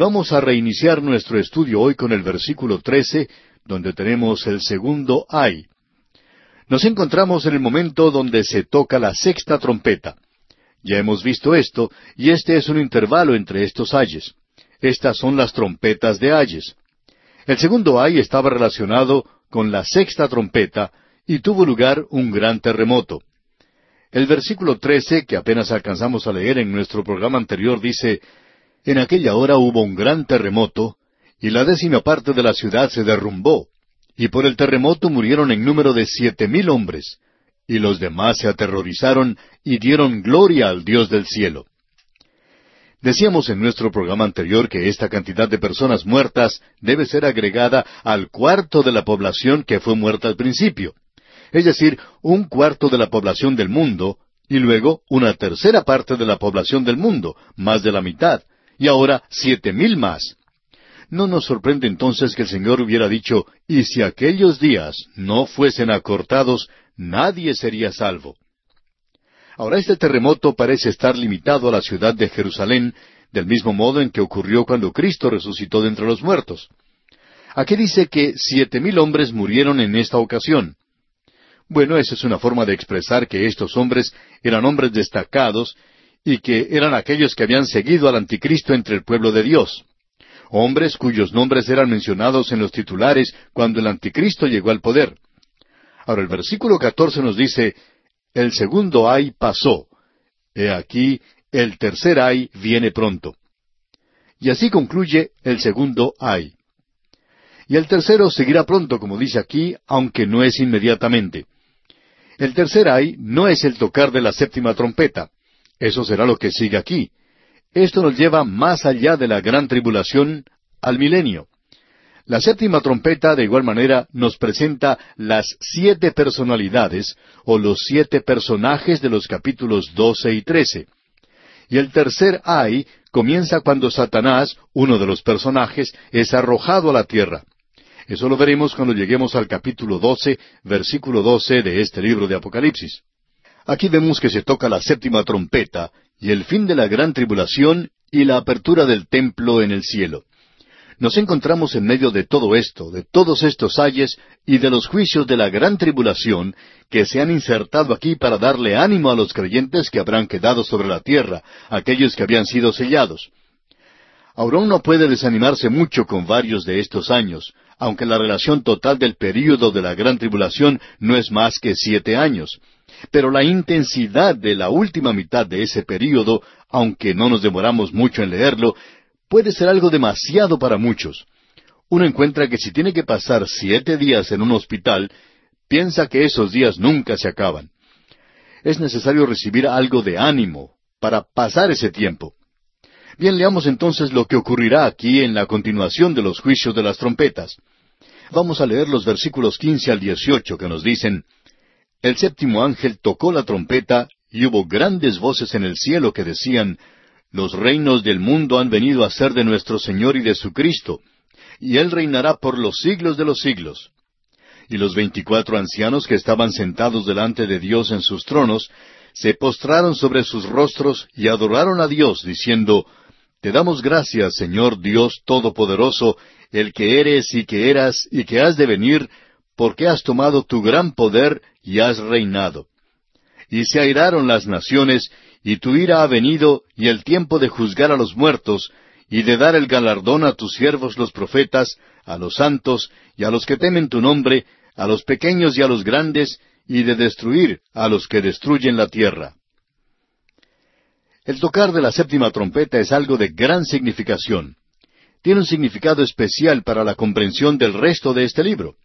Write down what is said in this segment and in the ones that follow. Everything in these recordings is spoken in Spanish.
Vamos a reiniciar nuestro estudio hoy con el versículo 13, donde tenemos el segundo ay. Nos encontramos en el momento donde se toca la sexta trompeta. Ya hemos visto esto, y este es un intervalo entre estos ayes. Estas son las trompetas de ayes. El segundo ay estaba relacionado con la sexta trompeta, y tuvo lugar un gran terremoto. El versículo trece, que apenas alcanzamos a leer en nuestro programa anterior, dice, En aquella hora hubo un gran terremoto, y la décima parte de la ciudad se derrumbó, y por el terremoto murieron en número de siete mil hombres, y los demás se aterrorizaron y dieron gloria al Dios del cielo. Decíamos en nuestro programa anterior que esta cantidad de personas muertas debe ser agregada al cuarto de la población que fue muerta al principio es decir, un cuarto de la población del mundo, y luego una tercera parte de la población del mundo, más de la mitad, y ahora siete mil más. No nos sorprende entonces que el Señor hubiera dicho, y si aquellos días no fuesen acortados, nadie sería salvo. Ahora este terremoto parece estar limitado a la ciudad de Jerusalén, del mismo modo en que ocurrió cuando Cristo resucitó de entre los muertos. Aquí dice que siete mil hombres murieron en esta ocasión. Bueno, esa es una forma de expresar que estos hombres eran hombres destacados y que eran aquellos que habían seguido al anticristo entre el pueblo de Dios. Hombres cuyos nombres eran mencionados en los titulares cuando el anticristo llegó al poder. Ahora el versículo catorce nos dice, el segundo ay pasó. He aquí, el tercer ay viene pronto. Y así concluye el segundo ay. Y el tercero seguirá pronto, como dice aquí, aunque no es inmediatamente. El tercer ay no es el tocar de la séptima trompeta. Eso será lo que sigue aquí. Esto nos lleva más allá de la gran tribulación al milenio. La séptima trompeta, de igual manera, nos presenta las siete personalidades o los siete personajes de los capítulos doce y trece. Y el tercer ay comienza cuando Satanás, uno de los personajes, es arrojado a la tierra. Eso lo veremos cuando lleguemos al capítulo 12, versículo 12 de este libro de Apocalipsis. Aquí vemos que se toca la séptima trompeta y el fin de la gran tribulación y la apertura del templo en el cielo. Nos encontramos en medio de todo esto, de todos estos ayes y de los juicios de la gran tribulación que se han insertado aquí para darle ánimo a los creyentes que habrán quedado sobre la tierra, aquellos que habían sido sellados. Ahora uno puede desanimarse mucho con varios de estos años, aunque la relación total del período de la gran tribulación no es más que siete años. Pero la intensidad de la última mitad de ese período, aunque no nos demoramos mucho en leerlo, puede ser algo demasiado para muchos. Uno encuentra que si tiene que pasar siete días en un hospital, piensa que esos días nunca se acaban. Es necesario recibir algo de ánimo para pasar ese tiempo. Bien, leamos entonces lo que ocurrirá aquí en la continuación de los juicios de las trompetas. Vamos a leer los versículos quince al dieciocho que nos dicen El séptimo ángel tocó la trompeta y hubo grandes voces en el cielo que decían Los reinos del mundo han venido a ser de nuestro Señor y de su Cristo, y Él reinará por los siglos de los siglos. Y los veinticuatro ancianos que estaban sentados delante de Dios en sus tronos, se postraron sobre sus rostros y adoraron a Dios, diciendo, te damos gracias, Señor Dios Todopoderoso, el que eres y que eras y que has de venir, porque has tomado tu gran poder y has reinado. Y se airaron las naciones, y tu ira ha venido, y el tiempo de juzgar a los muertos, y de dar el galardón a tus siervos los profetas, a los santos, y a los que temen tu nombre, a los pequeños y a los grandes, y de destruir a los que destruyen la tierra. El tocar de la séptima trompeta es algo de gran significación. Tiene un significado especial para la comprensión del resto de este libro.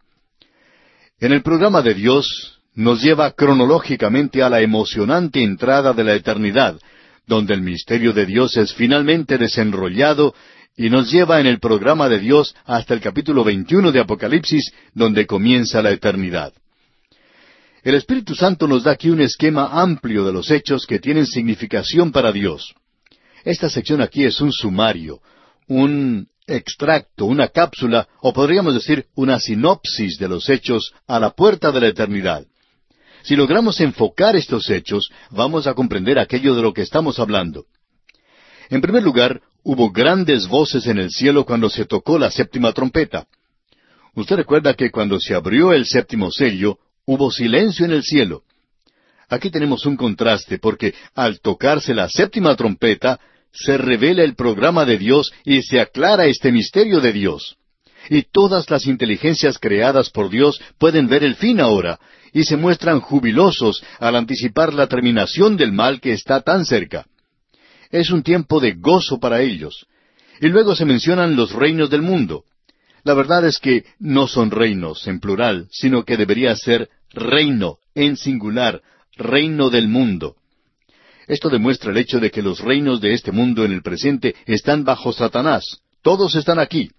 En el programa de Dios nos lleva cronológicamente a la emocionante entrada de la eternidad, donde el misterio de Dios es finalmente desenrollado y nos lleva en el programa de Dios hasta el capítulo 21 de Apocalipsis, donde comienza la eternidad. El Espíritu Santo nos da aquí un esquema amplio de los hechos que tienen significación para Dios. Esta sección aquí es un sumario, un extracto, una cápsula, o podríamos decir una sinopsis de los hechos a la puerta de la eternidad. Si logramos enfocar estos hechos, vamos a comprender aquello de lo que estamos hablando. En primer lugar, hubo grandes voces en el cielo cuando se tocó la séptima trompeta. Usted recuerda que cuando se abrió el séptimo sello, hubo silencio en el cielo. Aquí tenemos un contraste porque al tocarse la séptima trompeta, se revela el programa de Dios y se aclara este misterio de Dios. Y todas las inteligencias creadas por Dios pueden ver el fin ahora, y se muestran jubilosos al anticipar la terminación del mal que está tan cerca. Es un tiempo de gozo para ellos. Y luego se mencionan los reinos del mundo. La verdad es que no son reinos en plural, sino que debería ser reino en singular, reino del mundo. Esto demuestra el hecho de que los reinos de este mundo en el presente están bajo Satanás. Todos están aquí.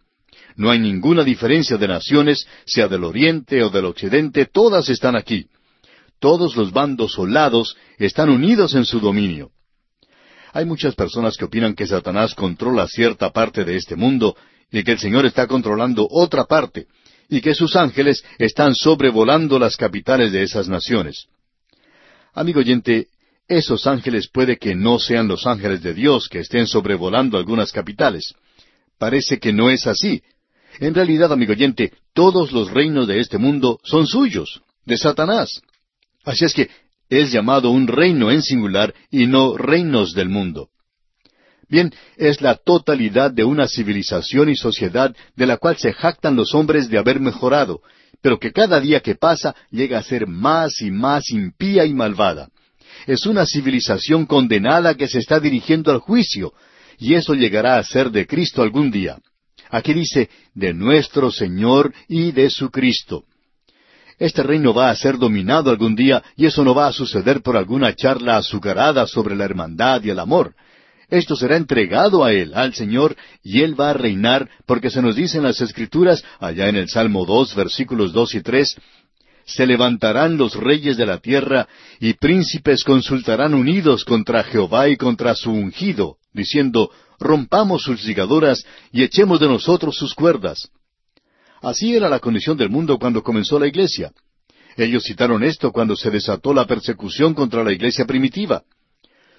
No hay ninguna diferencia de naciones, sea del oriente o del occidente, todas están aquí. Todos los bandos solados están unidos en su dominio. Hay muchas personas que opinan que Satanás controla cierta parte de este mundo y que el Señor está controlando otra parte y que sus ángeles están sobrevolando las capitales de esas naciones. Amigo oyente, esos ángeles puede que no sean los ángeles de Dios que estén sobrevolando algunas capitales. Parece que no es así, en realidad, amigo oyente, todos los reinos de este mundo son suyos, de Satanás. Así es que es llamado un reino en singular y no reinos del mundo. Bien, es la totalidad de una civilización y sociedad de la cual se jactan los hombres de haber mejorado, pero que cada día que pasa llega a ser más y más impía y malvada. Es una civilización condenada que se está dirigiendo al juicio, y eso llegará a ser de Cristo algún día. Aquí dice, de nuestro Señor y de su Cristo. Este reino va a ser dominado algún día y eso no va a suceder por alguna charla azucarada sobre la hermandad y el amor. Esto será entregado a Él, al Señor, y Él va a reinar, porque se nos dice en las Escrituras, allá en el Salmo dos, versículos dos y tres, se levantarán los reyes de la tierra, y príncipes consultarán unidos contra Jehová y contra su ungido, diciendo, rompamos sus ligaduras y echemos de nosotros sus cuerdas. Así era la condición del mundo cuando comenzó la iglesia. Ellos citaron esto cuando se desató la persecución contra la iglesia primitiva.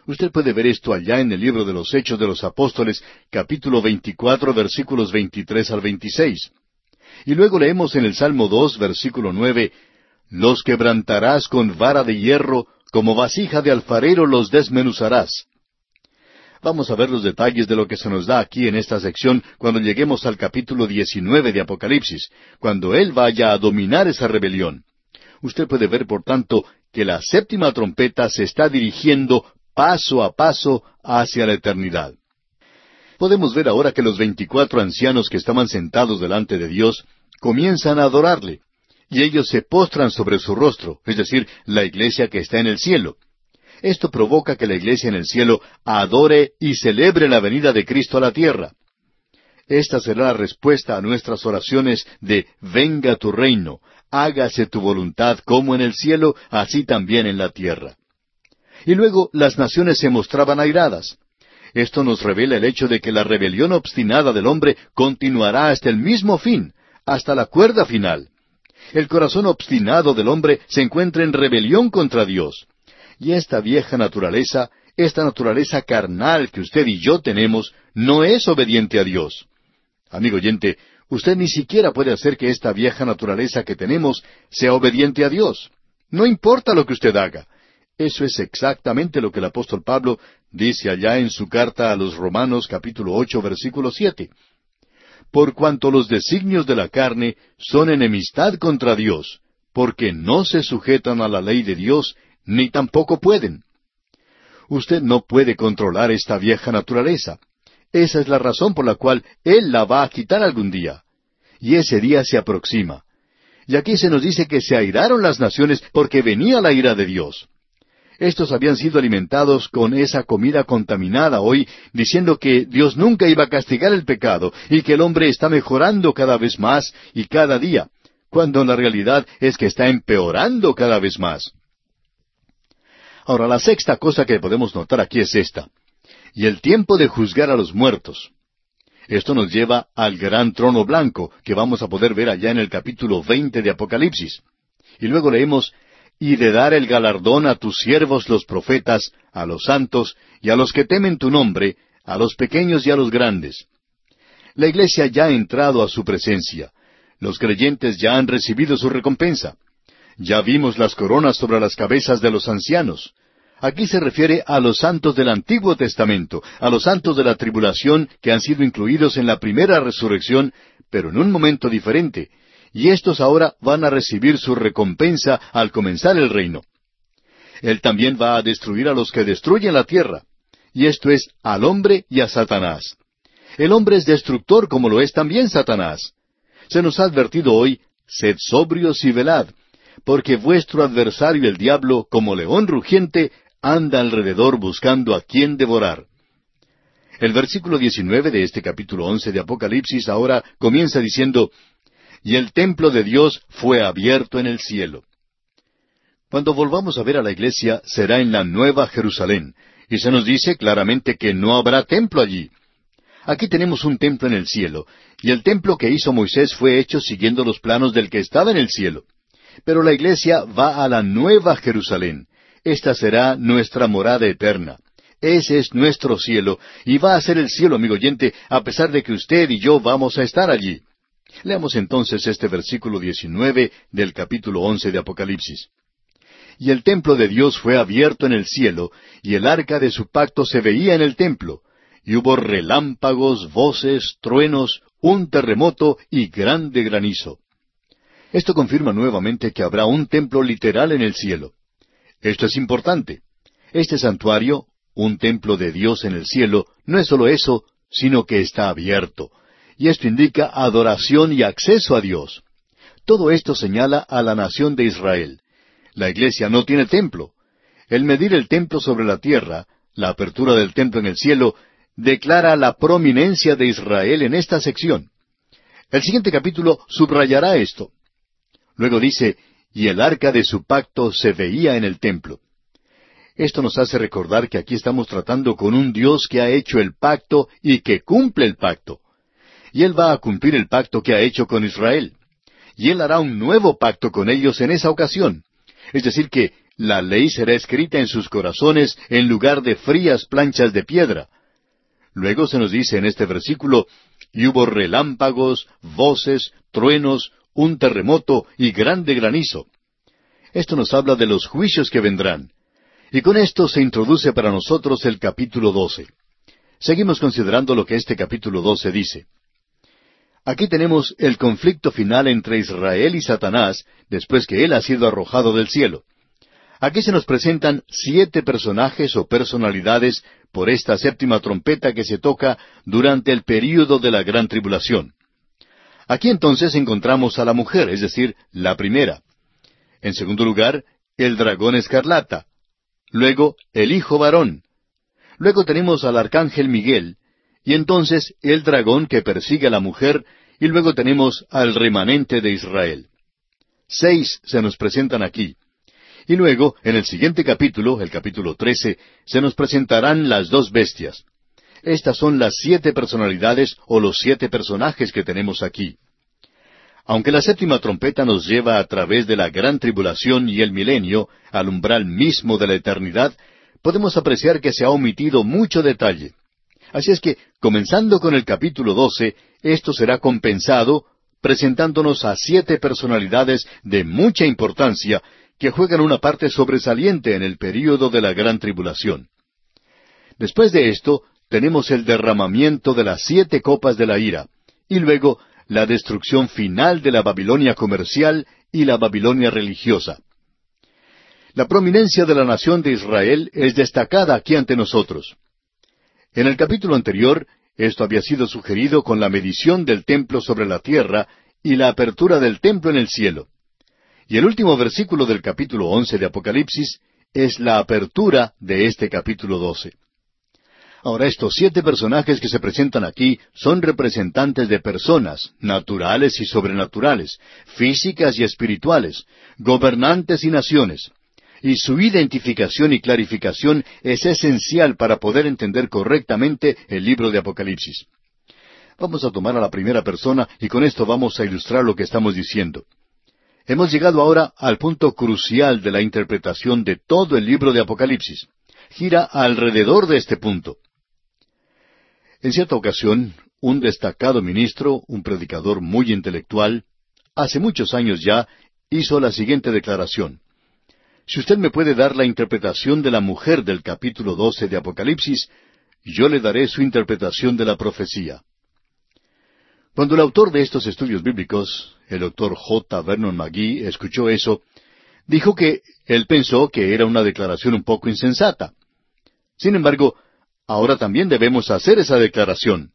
Usted puede ver esto allá en el libro de los Hechos de los Apóstoles, capítulo 24, versículos 23 al 26. Y luego leemos en el Salmo 2, versículo 9, Los quebrantarás con vara de hierro, como vasija de alfarero los desmenuzarás. Vamos a ver los detalles de lo que se nos da aquí en esta sección cuando lleguemos al capítulo 19 de Apocalipsis, cuando Él vaya a dominar esa rebelión. Usted puede ver, por tanto, que la séptima trompeta se está dirigiendo paso a paso hacia la eternidad. Podemos ver ahora que los veinticuatro ancianos que estaban sentados delante de Dios comienzan a adorarle, y ellos se postran sobre su rostro, es decir, la iglesia que está en el cielo. Esto provoca que la iglesia en el cielo adore y celebre la venida de Cristo a la tierra. Esta será la respuesta a nuestras oraciones de venga tu reino, hágase tu voluntad como en el cielo, así también en la tierra. Y luego las naciones se mostraban airadas. Esto nos revela el hecho de que la rebelión obstinada del hombre continuará hasta el mismo fin, hasta la cuerda final. El corazón obstinado del hombre se encuentra en rebelión contra Dios. Y esta vieja naturaleza, esta naturaleza carnal que usted y yo tenemos, no es obediente a Dios. Amigo oyente, usted ni siquiera puede hacer que esta vieja naturaleza que tenemos sea obediente a Dios. No importa lo que usted haga. Eso es exactamente lo que el apóstol Pablo dice allá en su carta a los Romanos capítulo ocho versículo siete. Por cuanto los designios de la carne son enemistad contra Dios, porque no se sujetan a la ley de Dios, ni tampoco pueden. Usted no puede controlar esta vieja naturaleza. Esa es la razón por la cual Él la va a quitar algún día. Y ese día se aproxima. Y aquí se nos dice que se airaron las naciones porque venía la ira de Dios. Estos habían sido alimentados con esa comida contaminada hoy, diciendo que Dios nunca iba a castigar el pecado y que el hombre está mejorando cada vez más y cada día, cuando la realidad es que está empeorando cada vez más. Ahora, la sexta cosa que podemos notar aquí es esta. Y el tiempo de juzgar a los muertos. Esto nos lleva al gran trono blanco, que vamos a poder ver allá en el capítulo veinte de Apocalipsis. Y luego leemos, y de dar el galardón a tus siervos los profetas, a los santos, y a los que temen tu nombre, a los pequeños y a los grandes. La iglesia ya ha entrado a su presencia. Los creyentes ya han recibido su recompensa. Ya vimos las coronas sobre las cabezas de los ancianos. Aquí se refiere a los santos del Antiguo Testamento, a los santos de la tribulación que han sido incluidos en la primera resurrección, pero en un momento diferente, y estos ahora van a recibir su recompensa al comenzar el reino. Él también va a destruir a los que destruyen la tierra, y esto es al hombre y a Satanás. El hombre es destructor como lo es también Satanás. Se nos ha advertido hoy, sed sobrios y velad, porque vuestro adversario el diablo, como león rugiente, anda alrededor buscando a quien devorar. El versículo 19 de este capítulo 11 de Apocalipsis ahora comienza diciendo, Y el templo de Dios fue abierto en el cielo. Cuando volvamos a ver a la iglesia será en la Nueva Jerusalén, y se nos dice claramente que no habrá templo allí. Aquí tenemos un templo en el cielo, y el templo que hizo Moisés fue hecho siguiendo los planos del que estaba en el cielo. Pero la iglesia va a la Nueva Jerusalén, esta será nuestra morada eterna. Ese es nuestro cielo, y va a ser el cielo, amigo oyente, a pesar de que usted y yo vamos a estar allí. Leamos entonces este versículo 19 del capítulo 11 de Apocalipsis. Y el templo de Dios fue abierto en el cielo, y el arca de su pacto se veía en el templo, y hubo relámpagos, voces, truenos, un terremoto y grande granizo. Esto confirma nuevamente que habrá un templo literal en el cielo. Esto es importante. Este santuario, un templo de Dios en el cielo, no es solo eso, sino que está abierto. Y esto indica adoración y acceso a Dios. Todo esto señala a la nación de Israel. La iglesia no tiene templo. El medir el templo sobre la tierra, la apertura del templo en el cielo, declara la prominencia de Israel en esta sección. El siguiente capítulo subrayará esto. Luego dice, y el arca de su pacto se veía en el templo. Esto nos hace recordar que aquí estamos tratando con un Dios que ha hecho el pacto y que cumple el pacto. Y Él va a cumplir el pacto que ha hecho con Israel. Y Él hará un nuevo pacto con ellos en esa ocasión. Es decir, que la ley será escrita en sus corazones en lugar de frías planchas de piedra. Luego se nos dice en este versículo, y hubo relámpagos, voces, truenos, un terremoto y grande granizo. Esto nos habla de los juicios que vendrán. Y con esto se introduce para nosotros el capítulo 12. Seguimos considerando lo que este capítulo 12 dice. Aquí tenemos el conflicto final entre Israel y Satanás después que él ha sido arrojado del cielo. Aquí se nos presentan siete personajes o personalidades por esta séptima trompeta que se toca durante el período de la gran tribulación. Aquí entonces encontramos a la mujer, es decir, la primera. En segundo lugar, el dragón escarlata. Luego, el hijo varón. Luego tenemos al arcángel Miguel, y entonces el dragón que persigue a la mujer, y luego tenemos al remanente de Israel. Seis se nos presentan aquí. Y luego, en el siguiente capítulo, el capítulo trece, se nos presentarán las dos bestias. Estas son las siete personalidades o los siete personajes que tenemos aquí. Aunque la séptima trompeta nos lleva a través de la gran tribulación y el milenio al umbral mismo de la eternidad, podemos apreciar que se ha omitido mucho detalle. Así es que, comenzando con el capítulo doce, esto será compensado presentándonos a siete personalidades de mucha importancia que juegan una parte sobresaliente en el período de la gran tribulación. Después de esto, tenemos el derramamiento de las siete copas de la ira, y luego la destrucción final de la Babilonia comercial y la Babilonia religiosa. La prominencia de la nación de Israel es destacada aquí ante nosotros. En el capítulo anterior, esto había sido sugerido con la medición del templo sobre la tierra y la apertura del templo en el cielo. Y el último versículo del capítulo once de Apocalipsis es la apertura de este capítulo doce. Ahora estos siete personajes que se presentan aquí son representantes de personas, naturales y sobrenaturales, físicas y espirituales, gobernantes y naciones. Y su identificación y clarificación es esencial para poder entender correctamente el libro de Apocalipsis. Vamos a tomar a la primera persona y con esto vamos a ilustrar lo que estamos diciendo. Hemos llegado ahora al punto crucial de la interpretación de todo el libro de Apocalipsis. Gira alrededor de este punto. En cierta ocasión, un destacado ministro, un predicador muy intelectual, hace muchos años ya, hizo la siguiente declaración. Si usted me puede dar la interpretación de la mujer del capítulo 12 de Apocalipsis, yo le daré su interpretación de la profecía. Cuando el autor de estos estudios bíblicos, el doctor J. Vernon McGee, escuchó eso, dijo que él pensó que era una declaración un poco insensata. Sin embargo, ahora también debemos hacer esa declaración.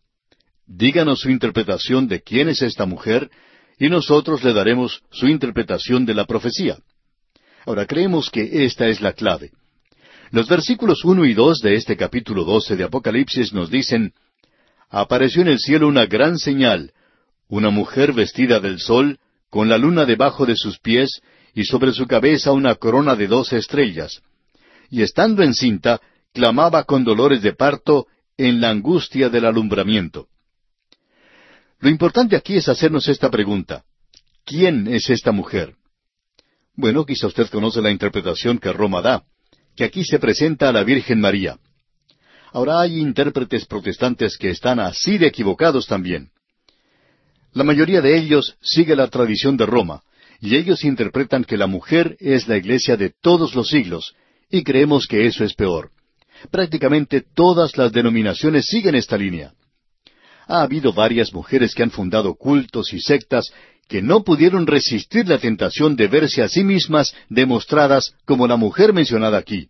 Díganos su interpretación de quién es esta mujer, y nosotros le daremos su interpretación de la profecía. Ahora creemos que esta es la clave. Los versículos uno y dos de este capítulo doce de Apocalipsis nos dicen Apareció en el cielo una gran señal, una mujer vestida del sol, con la luna debajo de sus pies, y sobre su cabeza una corona de doce estrellas. Y estando encinta, clamaba con dolores de parto en la angustia del alumbramiento. Lo importante aquí es hacernos esta pregunta. ¿Quién es esta mujer? Bueno, quizá usted conoce la interpretación que Roma da, que aquí se presenta a la Virgen María. Ahora hay intérpretes protestantes que están así de equivocados también. La mayoría de ellos sigue la tradición de Roma, y ellos interpretan que la mujer es la iglesia de todos los siglos, y creemos que eso es peor. Prácticamente todas las denominaciones siguen esta línea. Ha habido varias mujeres que han fundado cultos y sectas que no pudieron resistir la tentación de verse a sí mismas demostradas como la mujer mencionada aquí.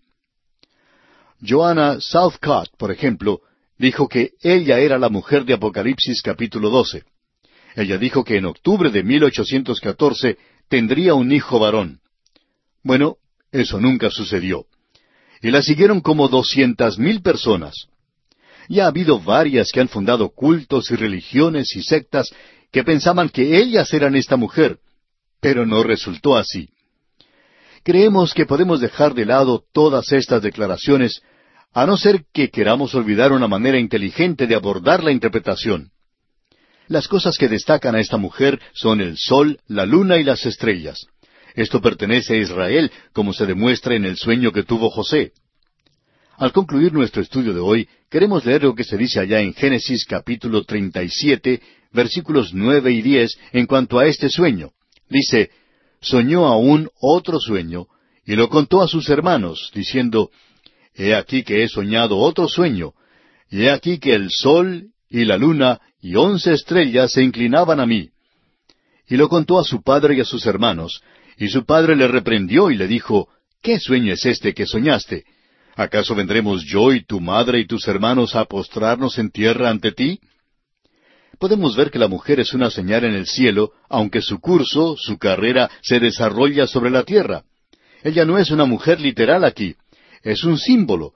Joanna Southcott, por ejemplo, dijo que ella era la mujer de Apocalipsis capítulo 12. Ella dijo que en octubre de 1814 tendría un hijo varón. Bueno, eso nunca sucedió. Y la siguieron como doscientas mil personas. Y ha habido varias que han fundado cultos y religiones y sectas que pensaban que ellas eran esta mujer, pero no resultó así. Creemos que podemos dejar de lado todas estas declaraciones, a no ser que queramos olvidar una manera inteligente de abordar la interpretación. Las cosas que destacan a esta mujer son el sol, la luna y las estrellas. Esto pertenece a Israel, como se demuestra en el sueño que tuvo José. Al concluir nuestro estudio de hoy, queremos leer lo que se dice allá en Génesis capítulo 37, versículos nueve y diez, en cuanto a este sueño. Dice, soñó aún otro sueño, y lo contó a sus hermanos, diciendo, He aquí que he soñado otro sueño, y he aquí que el sol y la luna y once estrellas se inclinaban a mí. Y lo contó a su padre y a sus hermanos, y su padre le reprendió y le dijo, ¿Qué sueño es este que soñaste? ¿Acaso vendremos yo y tu madre y tus hermanos a postrarnos en tierra ante ti? podemos ver que la mujer es una señal en el cielo, aunque su curso, su carrera, se desarrolla sobre la tierra. Ella no es una mujer literal aquí, es un símbolo.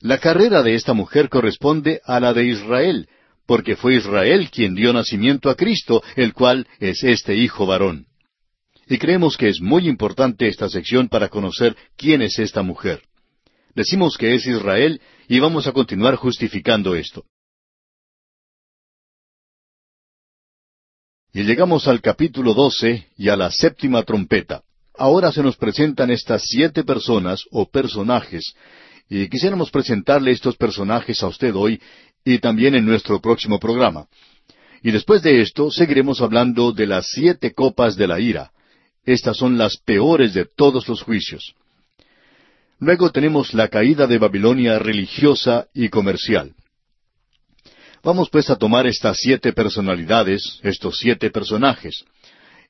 La carrera de esta mujer corresponde a la de Israel, porque fue Israel quien dio nacimiento a Cristo, el cual es este Hijo varón. Y creemos que es muy importante esta sección para conocer quién es esta mujer. Decimos que es Israel y vamos a continuar justificando esto. Y llegamos al capítulo doce y a la séptima trompeta. Ahora se nos presentan estas siete personas o personajes, y quisiéramos presentarle estos personajes a usted hoy y también en nuestro próximo programa. Y después de esto seguiremos hablando de las siete copas de la ira. Estas son las peores de todos los juicios. Luego tenemos la caída de Babilonia religiosa y comercial. Vamos pues a tomar estas siete personalidades, estos siete personajes.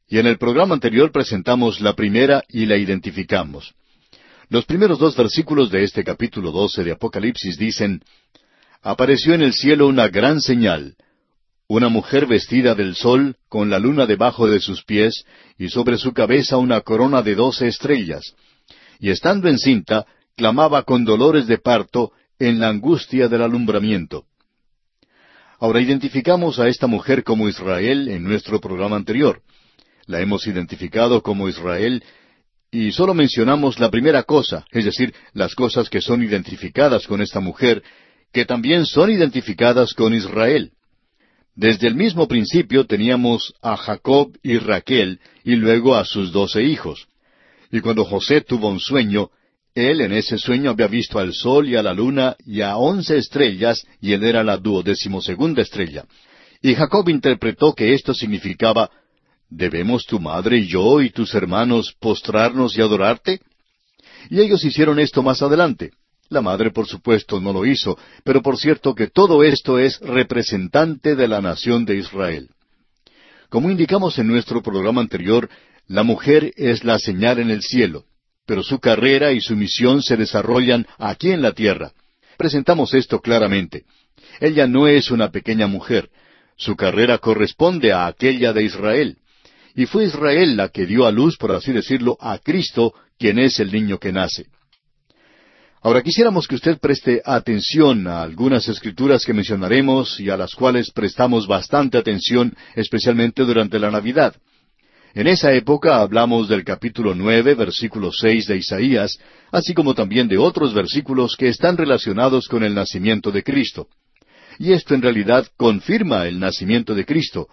Y en el programa anterior presentamos la primera y la identificamos. Los primeros dos versículos de este capítulo doce de Apocalipsis dicen, Apareció en el cielo una gran señal, una mujer vestida del sol, con la luna debajo de sus pies, y sobre su cabeza una corona de doce estrellas. Y estando encinta, clamaba con dolores de parto en la angustia del alumbramiento. Ahora identificamos a esta mujer como Israel en nuestro programa anterior. La hemos identificado como Israel y solo mencionamos la primera cosa, es decir, las cosas que son identificadas con esta mujer, que también son identificadas con Israel. Desde el mismo principio teníamos a Jacob y Raquel y luego a sus doce hijos. Y cuando José tuvo un sueño, Él en ese sueño había visto al sol y a la luna y a once estrellas, y él era la duodecimosegunda estrella. Y Jacob interpretó que esto significaba, ¿Debemos tu madre y yo y tus hermanos postrarnos y adorarte? Y ellos hicieron esto más adelante. La madre, por supuesto, no lo hizo, pero por cierto que todo esto es representante de la nación de Israel. Como indicamos en nuestro programa anterior, la mujer es la señal en el cielo, pero su carrera y su misión se desarrollan aquí en la tierra. Presentamos esto claramente. Ella no es una pequeña mujer. Su carrera corresponde a aquella de Israel. Y fue Israel la que dio a luz, por así decirlo, a Cristo, quien es el niño que nace. Ahora quisiéramos que usted preste atención a algunas escrituras que mencionaremos y a las cuales prestamos bastante atención, especialmente durante la Navidad. En esa época hablamos del capítulo nueve, versículo seis de Isaías, así como también de otros versículos que están relacionados con el nacimiento de Cristo. Y esto en realidad confirma el nacimiento de Cristo,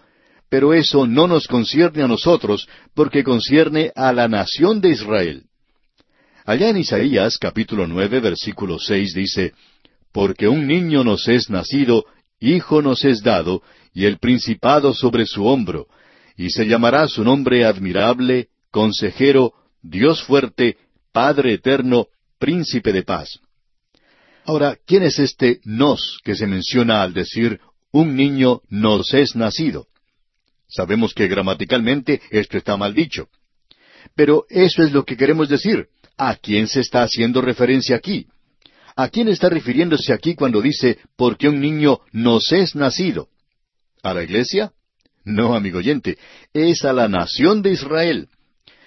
pero eso no nos concierne a nosotros, porque concierne a la nación de Israel. Allá en Isaías capítulo nueve versículo seis dice, Porque un niño nos es nacido, hijo nos es dado, y el principado sobre su hombro, y se llamará su nombre admirable, consejero, Dios fuerte, Padre eterno, príncipe de paz. Ahora, ¿quién es este nos que se menciona al decir un niño nos es nacido? Sabemos que gramaticalmente esto está mal dicho. Pero eso es lo que queremos decir. ¿A quién se está haciendo referencia aquí? ¿A quién está refiriéndose aquí cuando dice, porque un niño nos es nacido? ¿A la iglesia? No, amigo oyente, es a la nación de Israel.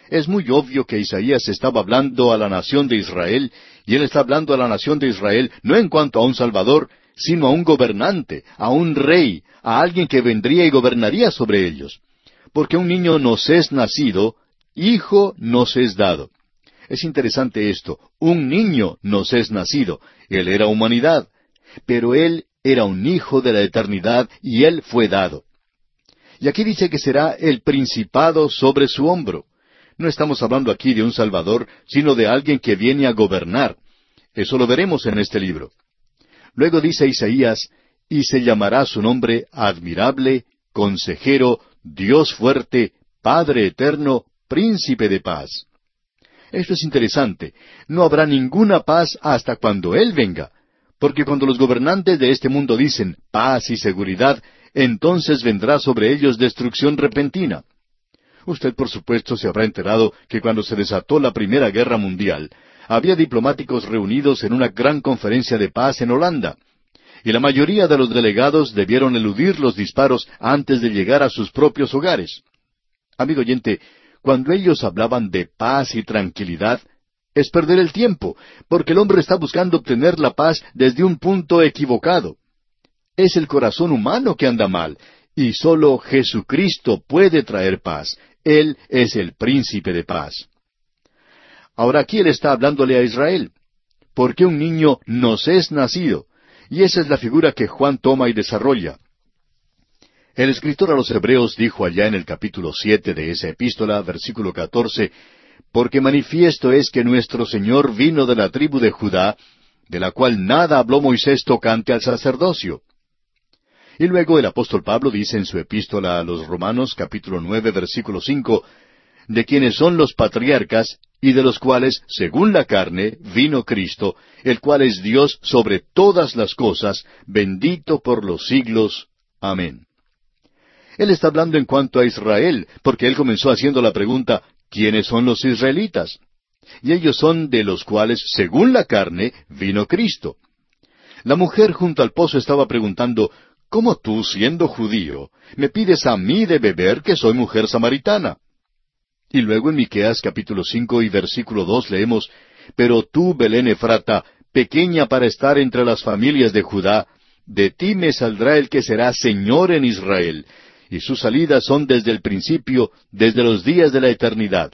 Es muy obvio que Isaías estaba hablando a la nación de Israel, y él está hablando a la nación de Israel no en cuanto a un Salvador, sino a un gobernante, a un rey, a alguien que vendría y gobernaría sobre ellos. Porque un niño nos es nacido, hijo nos es dado. Es interesante esto. Un niño nos es nacido. Él era humanidad. Pero él era un hijo de la eternidad y él fue dado. Y aquí dice que será el principado sobre su hombro. No estamos hablando aquí de un Salvador, sino de alguien que viene a gobernar. Eso lo veremos en este libro. Luego dice Isaías, y se llamará su nombre admirable, consejero, Dios fuerte, Padre eterno, príncipe de paz. Esto es interesante. No habrá ninguna paz hasta cuando Él venga. Porque cuando los gobernantes de este mundo dicen paz y seguridad, entonces vendrá sobre ellos destrucción repentina. Usted, por supuesto, se habrá enterado que cuando se desató la Primera Guerra Mundial, había diplomáticos reunidos en una gran conferencia de paz en Holanda, y la mayoría de los delegados debieron eludir los disparos antes de llegar a sus propios hogares. Amigo oyente, cuando ellos hablaban de paz y tranquilidad, es perder el tiempo, porque el hombre está buscando obtener la paz desde un punto equivocado. Es el corazón humano que anda mal, y sólo Jesucristo puede traer paz. Él es el príncipe de paz. Ahora aquí él está hablándole a Israel, porque un niño nos es nacido, y esa es la figura que Juan toma y desarrolla. El escritor a los Hebreos dijo allá en el capítulo siete de esa epístola, versículo catorce, porque manifiesto es que nuestro Señor vino de la tribu de Judá, de la cual nada habló Moisés tocante al sacerdocio. Y luego el apóstol Pablo dice en su epístola a los Romanos, capítulo nueve, versículo cinco, de quienes son los patriarcas, y de los cuales, según la carne, vino Cristo, el cual es Dios sobre todas las cosas, bendito por los siglos. Amén. Él está hablando en cuanto a Israel, porque él comenzó haciendo la pregunta, ¿quiénes son los israelitas? Y ellos son de los cuales, según la carne, vino Cristo. La mujer junto al pozo estaba preguntando, ¿cómo tú, siendo judío, me pides a mí de beber que soy mujer samaritana? Y luego en Miqueas capítulo cinco y versículo dos leemos, Pero tú, Belén Efrata, pequeña para estar entre las familias de Judá, de ti me saldrá el que será Señor en Israel, y sus salidas son desde el principio, desde los días de la eternidad.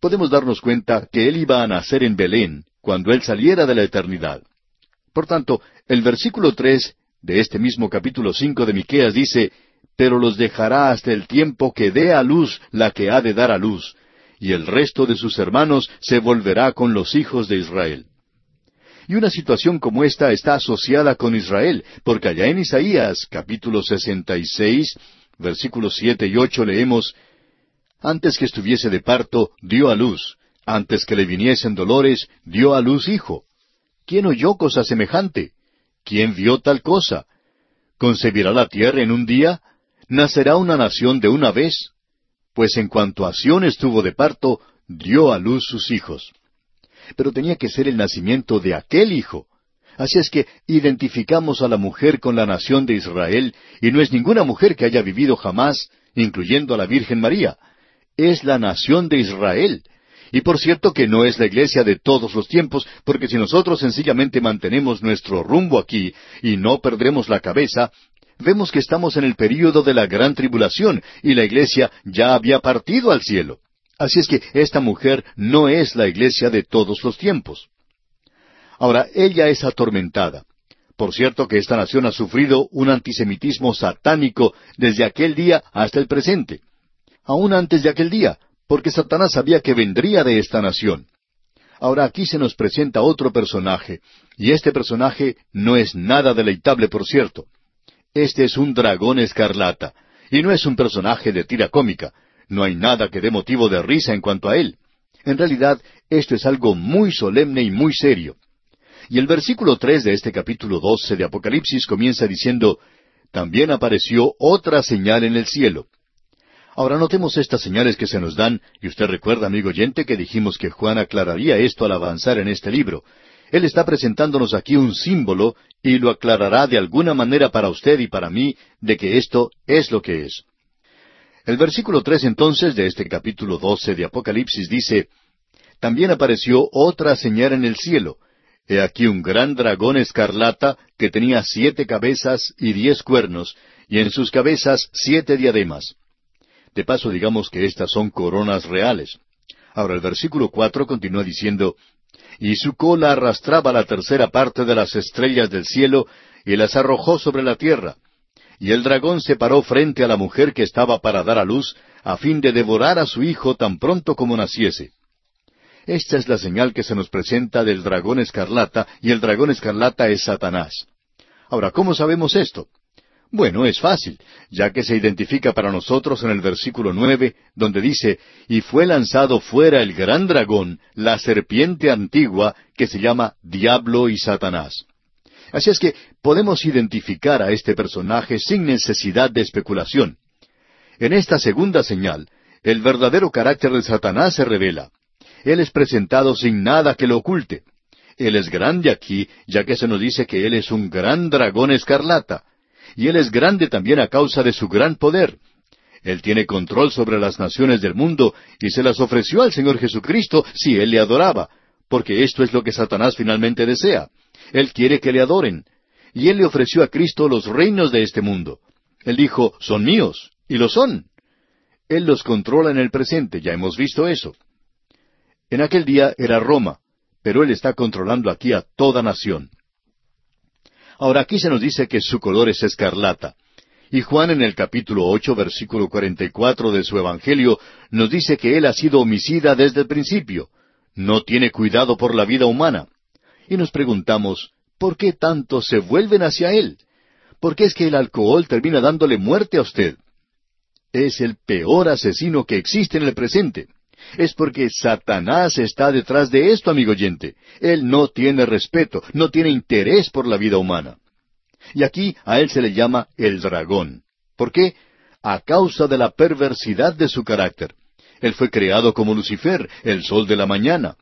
Podemos darnos cuenta que Él iba a nacer en Belén cuando Él saliera de la eternidad. Por tanto, el versículo tres de este mismo capítulo cinco de Miqueas dice, pero los dejará hasta el tiempo que dé a luz la que ha de dar a luz, y el resto de sus hermanos se volverá con los hijos de Israel. Y una situación como esta está asociada con Israel, porque allá en Isaías capítulo 66, versículos siete y ocho leemos, Antes que estuviese de parto, dio a luz, antes que le viniesen dolores, dio a luz hijo. ¿Quién oyó cosa semejante? ¿Quién vio tal cosa? ¿Concebirá la tierra en un día? ¿Nacerá una nación de una vez? Pues en cuanto a Sión estuvo de parto, dio a luz sus hijos. Pero tenía que ser el nacimiento de aquel hijo. Así es que identificamos a la mujer con la nación de Israel, y no es ninguna mujer que haya vivido jamás, incluyendo a la Virgen María. Es la nación de Israel. Y por cierto que no es la iglesia de todos los tiempos, porque si nosotros sencillamente mantenemos nuestro rumbo aquí y no perdremos la cabeza, vemos que estamos en el período de la gran tribulación y la iglesia ya había partido al cielo. Así es que esta mujer no es la iglesia de todos los tiempos. Ahora, ella es atormentada. Por cierto que esta nación ha sufrido un antisemitismo satánico desde aquel día hasta el presente. Aún antes de aquel día, porque Satanás sabía que vendría de esta nación. Ahora aquí se nos presenta otro personaje, y este personaje no es nada deleitable, por cierto. Este es un dragón escarlata, y no es un personaje de tira cómica. No hay nada que dé motivo de risa en cuanto a él. En realidad, esto es algo muy solemne y muy serio. Y el versículo tres de este capítulo doce de Apocalipsis comienza diciendo, También apareció otra señal en el cielo. Ahora notemos estas señales que se nos dan, y usted recuerda, amigo oyente, que dijimos que Juan aclararía esto al avanzar en este libro. Él está presentándonos aquí un símbolo y lo aclarará de alguna manera para usted y para mí de que esto es lo que es. El versículo tres entonces de este capítulo doce de Apocalipsis dice También apareció otra señal en el cielo. He aquí un gran dragón escarlata que tenía siete cabezas y diez cuernos, y en sus cabezas siete diademas. De paso digamos que estas son coronas reales. Ahora el versículo cuatro continúa diciendo y su cola arrastraba la tercera parte de las estrellas del cielo y las arrojó sobre la tierra. Y el dragón se paró frente a la mujer que estaba para dar a luz, a fin de devorar a su hijo tan pronto como naciese. Esta es la señal que se nos presenta del dragón escarlata, y el dragón escarlata es Satanás. Ahora, ¿cómo sabemos esto? Bueno, es fácil, ya que se identifica para nosotros en el versículo nueve, donde dice, y fue lanzado fuera el gran dragón, la serpiente antigua, que se llama Diablo y Satanás. Así es que podemos identificar a este personaje sin necesidad de especulación. En esta segunda señal, el verdadero carácter de Satanás se revela. Él es presentado sin nada que lo oculte. Él es grande aquí, ya que se nos dice que Él es un gran dragón escarlata y Él es grande también a causa de su gran poder. Él tiene control sobre las naciones del mundo y se las ofreció al Señor Jesucristo si Él le adoraba, porque esto es lo que Satanás finalmente desea. Él quiere que le adoren. Y Él le ofreció a Cristo los reinos de este mundo. Él dijo, son míos, y lo son. Él los controla en el presente, ya hemos visto eso. En aquel día era Roma, pero Él está controlando aquí a toda nación. Ahora aquí se nos dice que su color es escarlata. Y Juan en el capítulo ocho, versículo cuarenta y cuatro de su Evangelio, nos dice que él ha sido homicida desde el principio. No tiene cuidado por la vida humana. Y nos preguntamos, ¿por qué tanto se vuelven hacia él? ¿Por qué es que el alcohol termina dándole muerte a usted? Es el peor asesino que existe en el presente es porque Satanás está detrás de esto, amigo oyente. Él no tiene respeto, no tiene interés por la vida humana. Y aquí a él se le llama el dragón. ¿Por qué? A causa de la perversidad de su carácter. Él fue creado como Lucifer, el sol de la mañana.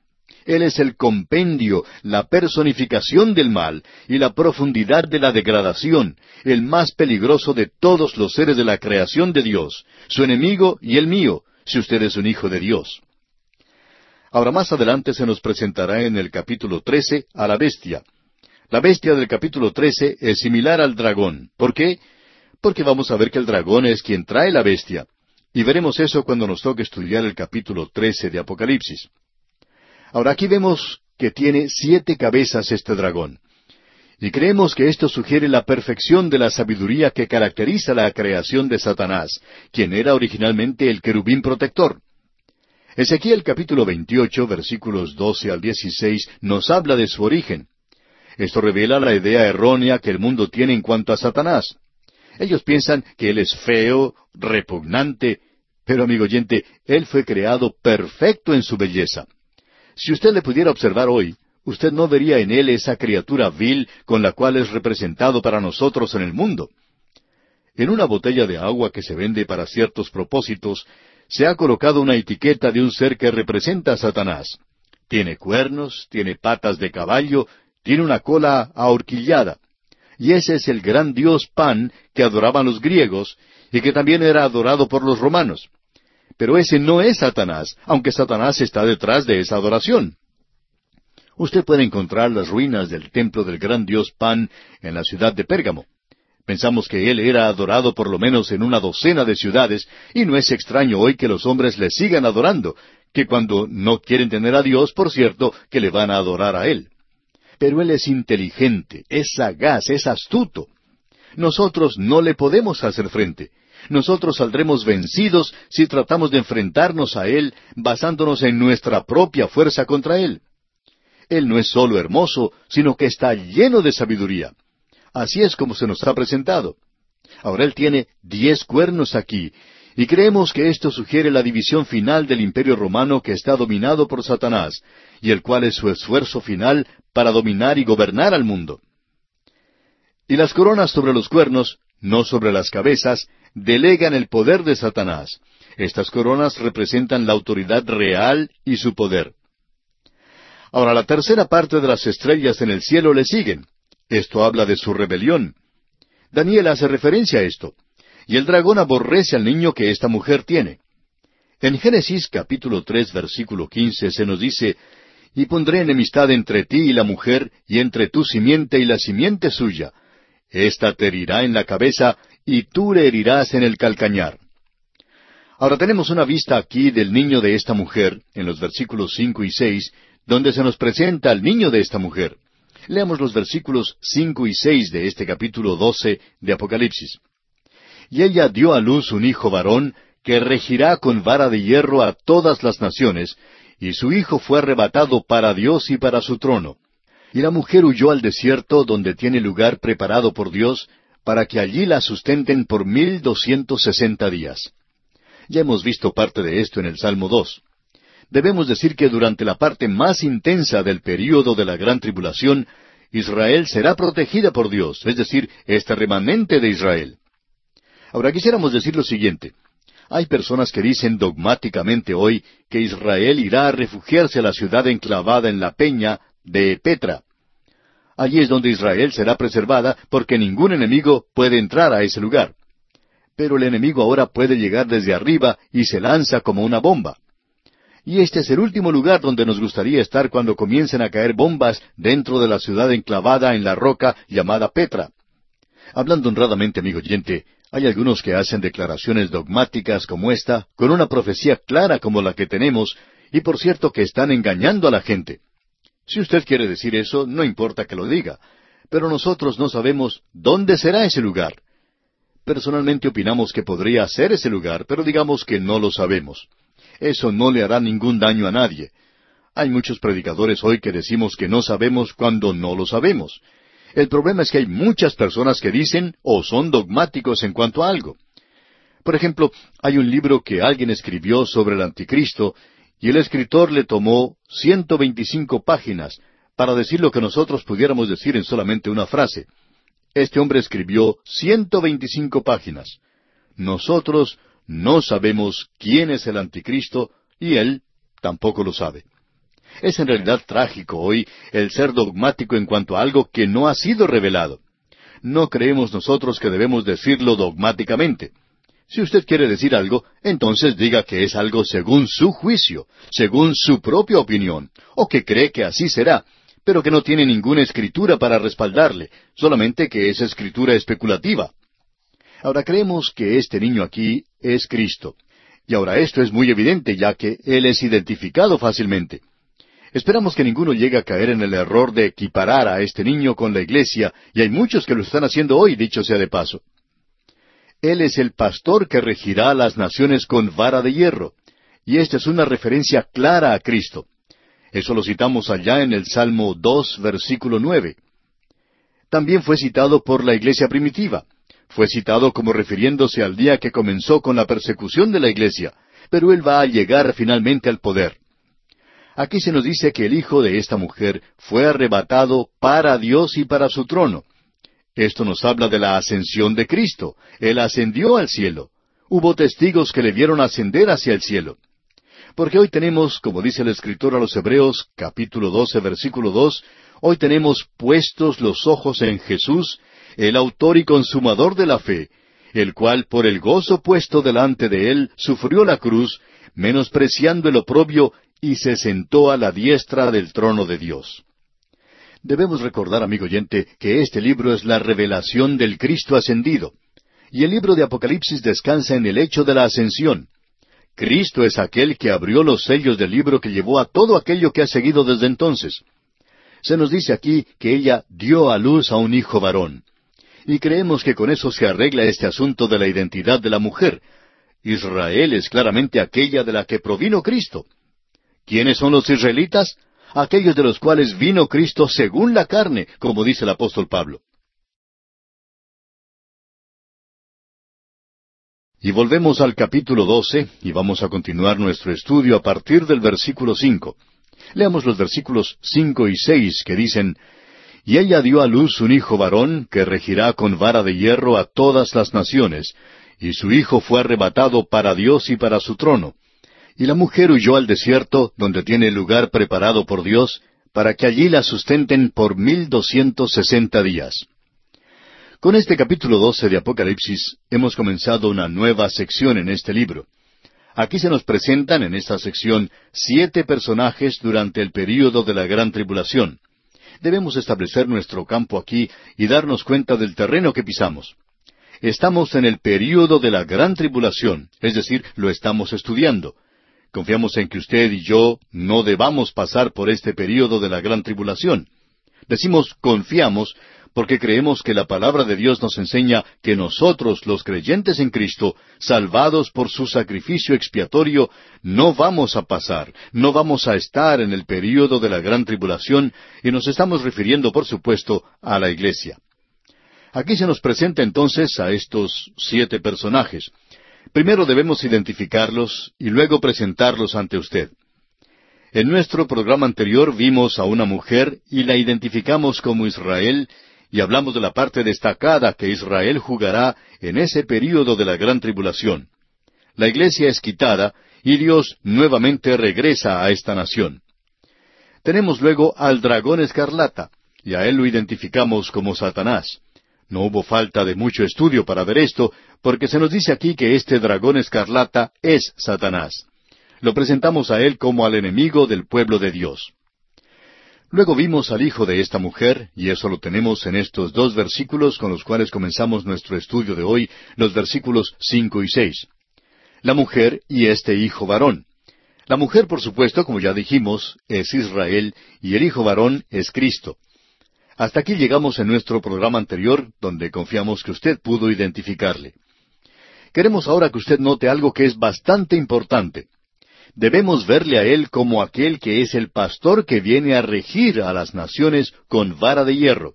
Él es el compendio, la personificación del mal y la profundidad de la degradación, el más peligroso de todos los seres de la creación de Dios, su enemigo y el mío, si usted es un hijo de Dios. Ahora más adelante se nos presentará en el capítulo 13 a la bestia. La bestia del capítulo 13 es similar al dragón. ¿Por qué? Porque vamos a ver que el dragón es quien trae la bestia. Y veremos eso cuando nos toque estudiar el capítulo 13 de Apocalipsis. Ahora aquí vemos que tiene siete cabezas este dragón. Y creemos que esto sugiere la perfección de la sabiduría que caracteriza la creación de Satanás, quien era originalmente el querubín protector. Ezequiel capítulo 28 versículos 12 al 16 nos habla de su origen. Esto revela la idea errónea que el mundo tiene en cuanto a Satanás. Ellos piensan que él es feo, repugnante, pero amigo oyente, él fue creado perfecto en su belleza. Si usted le pudiera observar hoy, usted no vería en él esa criatura vil con la cual es representado para nosotros en el mundo. En una botella de agua que se vende para ciertos propósitos, se ha colocado una etiqueta de un ser que representa a Satanás. Tiene cuernos, tiene patas de caballo, tiene una cola ahorquillada. Y ese es el gran dios Pan que adoraban los griegos y que también era adorado por los romanos. Pero ese no es Satanás, aunque Satanás está detrás de esa adoración. Usted puede encontrar las ruinas del templo del gran dios Pan en la ciudad de Pérgamo. Pensamos que él era adorado por lo menos en una docena de ciudades, y no es extraño hoy que los hombres le sigan adorando, que cuando no quieren tener a Dios, por cierto, que le van a adorar a él. Pero él es inteligente, es sagaz, es astuto. Nosotros no le podemos hacer frente. Nosotros saldremos vencidos si tratamos de enfrentarnos a Él basándonos en nuestra propia fuerza contra Él. Él no es solo hermoso, sino que está lleno de sabiduría. Así es como se nos ha presentado. Ahora Él tiene diez cuernos aquí, y creemos que esto sugiere la división final del imperio romano que está dominado por Satanás, y el cual es su esfuerzo final para dominar y gobernar al mundo. Y las coronas sobre los cuernos, no sobre las cabezas, delegan el poder de Satanás. Estas coronas representan la autoridad real y su poder. Ahora, la tercera parte de las estrellas en el cielo le siguen. Esto habla de su rebelión. Daniel hace referencia a esto. Y el dragón aborrece al niño que esta mujer tiene. En Génesis capítulo tres versículo quince se nos dice, Y pondré enemistad entre ti y la mujer, y entre tu simiente y la simiente suya. Esta te herirá en la cabeza, y tú le herirás en el calcañar. Ahora tenemos una vista aquí del niño de esta mujer, en los versículos cinco y seis, donde se nos presenta al niño de esta mujer. Leamos los versículos cinco y seis de este capítulo doce de Apocalipsis. Y ella dio a luz un hijo varón, que regirá con vara de hierro a todas las naciones, y su hijo fue arrebatado para Dios y para su trono. Y la mujer huyó al desierto donde tiene lugar preparado por Dios, para que allí la sustenten por mil doscientos sesenta días. Ya hemos visto parte de esto en el Salmo dos debemos decir que durante la parte más intensa del período de la gran tribulación, Israel será protegida por Dios, es decir, este remanente de Israel. Ahora quisiéramos decir lo siguiente. Hay personas que dicen dogmáticamente hoy que Israel irá a refugiarse a la ciudad enclavada en la peña de Petra. Allí es donde Israel será preservada porque ningún enemigo puede entrar a ese lugar. Pero el enemigo ahora puede llegar desde arriba y se lanza como una bomba y este es el último lugar donde nos gustaría estar cuando comiencen a caer bombas dentro de la ciudad enclavada en la roca llamada Petra. Hablando honradamente, amigo oyente, hay algunos que hacen declaraciones dogmáticas como esta, con una profecía clara como la que tenemos, y por cierto que están engañando a la gente. Si usted quiere decir eso, no importa que lo diga, pero nosotros no sabemos dónde será ese lugar. Personalmente opinamos que podría ser ese lugar, pero digamos que no lo sabemos. Eso no le hará ningún daño a nadie. Hay muchos predicadores hoy que decimos que no sabemos cuando no lo sabemos. El problema es que hay muchas personas que dicen o son dogmáticos en cuanto a algo. Por ejemplo, hay un libro que alguien escribió sobre el anticristo y el escritor le tomó 125 páginas para decir lo que nosotros pudiéramos decir en solamente una frase. Este hombre escribió 125 páginas. Nosotros no sabemos quién es el anticristo y él tampoco lo sabe. Es en realidad trágico hoy el ser dogmático en cuanto a algo que no ha sido revelado. No creemos nosotros que debemos decirlo dogmáticamente. Si usted quiere decir algo, entonces diga que es algo según su juicio, según su propia opinión, o que cree que así será, pero que no tiene ninguna escritura para respaldarle, solamente que es escritura especulativa. Ahora creemos que este niño aquí es Cristo. Y ahora esto es muy evidente ya que Él es identificado fácilmente. Esperamos que ninguno llegue a caer en el error de equiparar a este niño con la iglesia, y hay muchos que lo están haciendo hoy, dicho sea de paso. Él es el pastor que regirá a las naciones con vara de hierro. y esta es una referencia clara a Cristo. Eso lo citamos allá en el Salmo 2, versículo 9. También fue citado por la iglesia primitiva. Fue citado como refiriéndose al día que comenzó con la persecución de la iglesia, pero él va a llegar finalmente al poder. Aquí se nos dice que el hijo de esta mujer fue arrebatado para Dios y para su trono. Esto nos habla de la ascensión de Cristo. Él ascendió al cielo. Hubo testigos que le vieron ascender hacia el cielo. Porque hoy tenemos, como dice el escritor a los Hebreos, capítulo 12, versículo 2, hoy tenemos puestos los ojos en Jesús, el autor y consumador de la fe, el cual por el gozo puesto delante de él sufrió la cruz, menospreciando el oprobio, y se sentó a la diestra del trono de Dios. Debemos recordar, amigo oyente, que este libro es la revelación del Cristo ascendido, y el libro de Apocalipsis descansa en el hecho de la ascensión. Cristo es aquel que abrió los sellos del libro que llevó a todo aquello que ha seguido desde entonces. Se nos dice aquí que ella dio a luz a un hijo varón. Y creemos que con eso se arregla este asunto de la identidad de la mujer. Israel es claramente aquella de la que provino Cristo. ¿Quiénes son los israelitas? Aquellos de los cuales vino Cristo según la carne, como dice el apóstol Pablo. Y volvemos al capítulo 12 y vamos a continuar nuestro estudio a partir del versículo 5. Leamos los versículos 5 y 6 que dicen, Y ella dio a luz un hijo varón que regirá con vara de hierro a todas las naciones, y su hijo fue arrebatado para Dios y para su trono. Y la mujer huyó al desierto, donde tiene lugar preparado por Dios, para que allí la sustenten por mil doscientos sesenta días. Con este capítulo 12 de Apocalipsis hemos comenzado una nueva sección en este libro. Aquí se nos presentan en esta sección siete personajes durante el período de la gran tribulación. Debemos establecer nuestro campo aquí y darnos cuenta del terreno que pisamos. Estamos en el período de la gran tribulación, es decir, lo estamos estudiando. Confiamos en que usted y yo no debamos pasar por este período de la gran tribulación. Decimos confiamos porque creemos que la palabra de Dios nos enseña que nosotros, los creyentes en Cristo, salvados por su sacrificio expiatorio, no vamos a pasar, no vamos a estar en el período de la gran tribulación, y nos estamos refiriendo, por supuesto, a la iglesia. Aquí se nos presenta entonces a estos siete personajes. Primero debemos identificarlos y luego presentarlos ante usted. En nuestro programa anterior vimos a una mujer y la identificamos como Israel y hablamos de la parte destacada que Israel jugará en ese período de la gran tribulación. La iglesia es quitada y Dios nuevamente regresa a esta nación. Tenemos luego al dragón escarlata, y a él lo identificamos como Satanás. No hubo falta de mucho estudio para ver esto, porque se nos dice aquí que este dragón escarlata es Satanás. Lo presentamos a él como al enemigo del pueblo de Dios. Luego vimos al hijo de esta mujer, y eso lo tenemos en estos dos versículos con los cuales comenzamos nuestro estudio de hoy, los versículos cinco y seis. La mujer y este hijo varón. La mujer, por supuesto, como ya dijimos, es Israel, y el hijo varón es Cristo. Hasta aquí llegamos en nuestro programa anterior, donde confiamos que usted pudo identificarle. Queremos ahora que usted note algo que es bastante importante debemos verle a Él como aquel que es el pastor que viene a regir a las naciones con vara de hierro.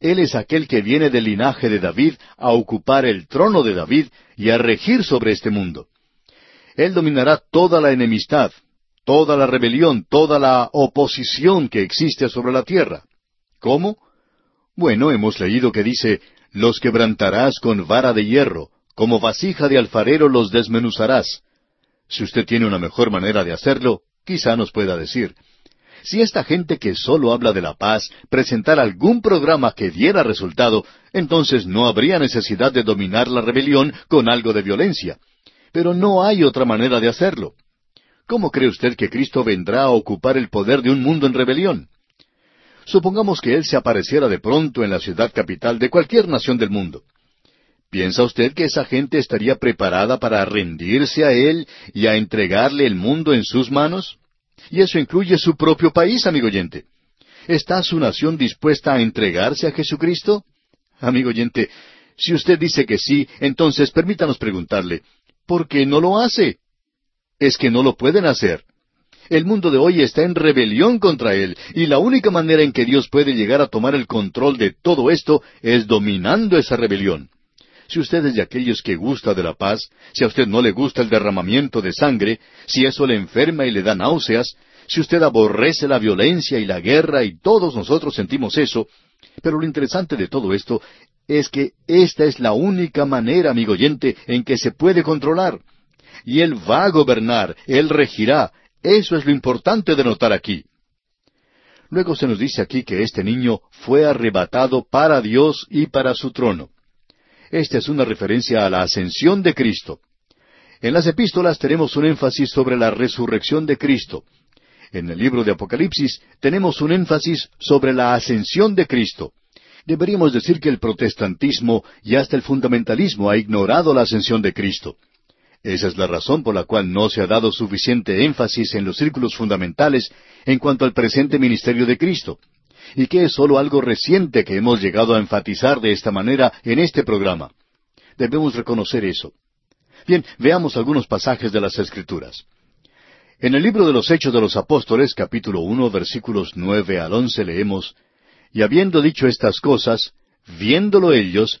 Él es aquel que viene del linaje de David a ocupar el trono de David y a regir sobre este mundo. Él dominará toda la enemistad, toda la rebelión, toda la oposición que existe sobre la tierra. ¿Cómo? Bueno, hemos leído que dice, los quebrantarás con vara de hierro, como vasija de alfarero los desmenuzarás. Si usted tiene una mejor manera de hacerlo, quizá nos pueda decir. Si esta gente que solo habla de la paz presentara algún programa que diera resultado, entonces no habría necesidad de dominar la rebelión con algo de violencia. Pero no hay otra manera de hacerlo. ¿Cómo cree usted que Cristo vendrá a ocupar el poder de un mundo en rebelión? Supongamos que Él se apareciera de pronto en la ciudad capital de cualquier nación del mundo. ¿Piensa usted que esa gente estaría preparada para rendirse a Él y a entregarle el mundo en sus manos? Y eso incluye su propio país, amigo oyente. ¿Está su nación dispuesta a entregarse a Jesucristo? Amigo oyente, si usted dice que sí, entonces permítanos preguntarle, ¿por qué no lo hace? es que no lo pueden hacer. El mundo de hoy está en rebelión contra Él, y la única manera en que Dios puede llegar a tomar el control de todo esto es dominando esa rebelión. Si usted es de aquellos que gusta de la paz, si a usted no le gusta el derramamiento de sangre, si eso le enferma y le da náuseas, si usted aborrece la violencia y la guerra, y todos nosotros sentimos eso, pero lo interesante de todo esto es que esta es la única manera, amigo oyente, en que se puede controlar. Y Él va a gobernar, Él regirá, eso es lo importante de notar aquí. Luego se nos dice aquí que este niño fue arrebatado para Dios y para su trono. Esta es una referencia a la ascensión de Cristo. En las epístolas tenemos un énfasis sobre la resurrección de Cristo. En el libro de Apocalipsis tenemos un énfasis sobre la ascensión de Cristo. Deberíamos decir que el protestantismo y hasta el fundamentalismo ha ignorado la ascensión de Cristo. Esa es la razón por la cual no se ha dado suficiente énfasis en los círculos fundamentales en cuanto al presente ministerio de Cristo, y que es sólo algo reciente que hemos llegado a enfatizar de esta manera en este programa. Debemos reconocer eso. Bien, veamos algunos pasajes de las Escrituras. En el libro de los Hechos de los Apóstoles, capítulo uno, versículos nueve al once, leemos Y habiendo dicho estas cosas, viéndolo ellos,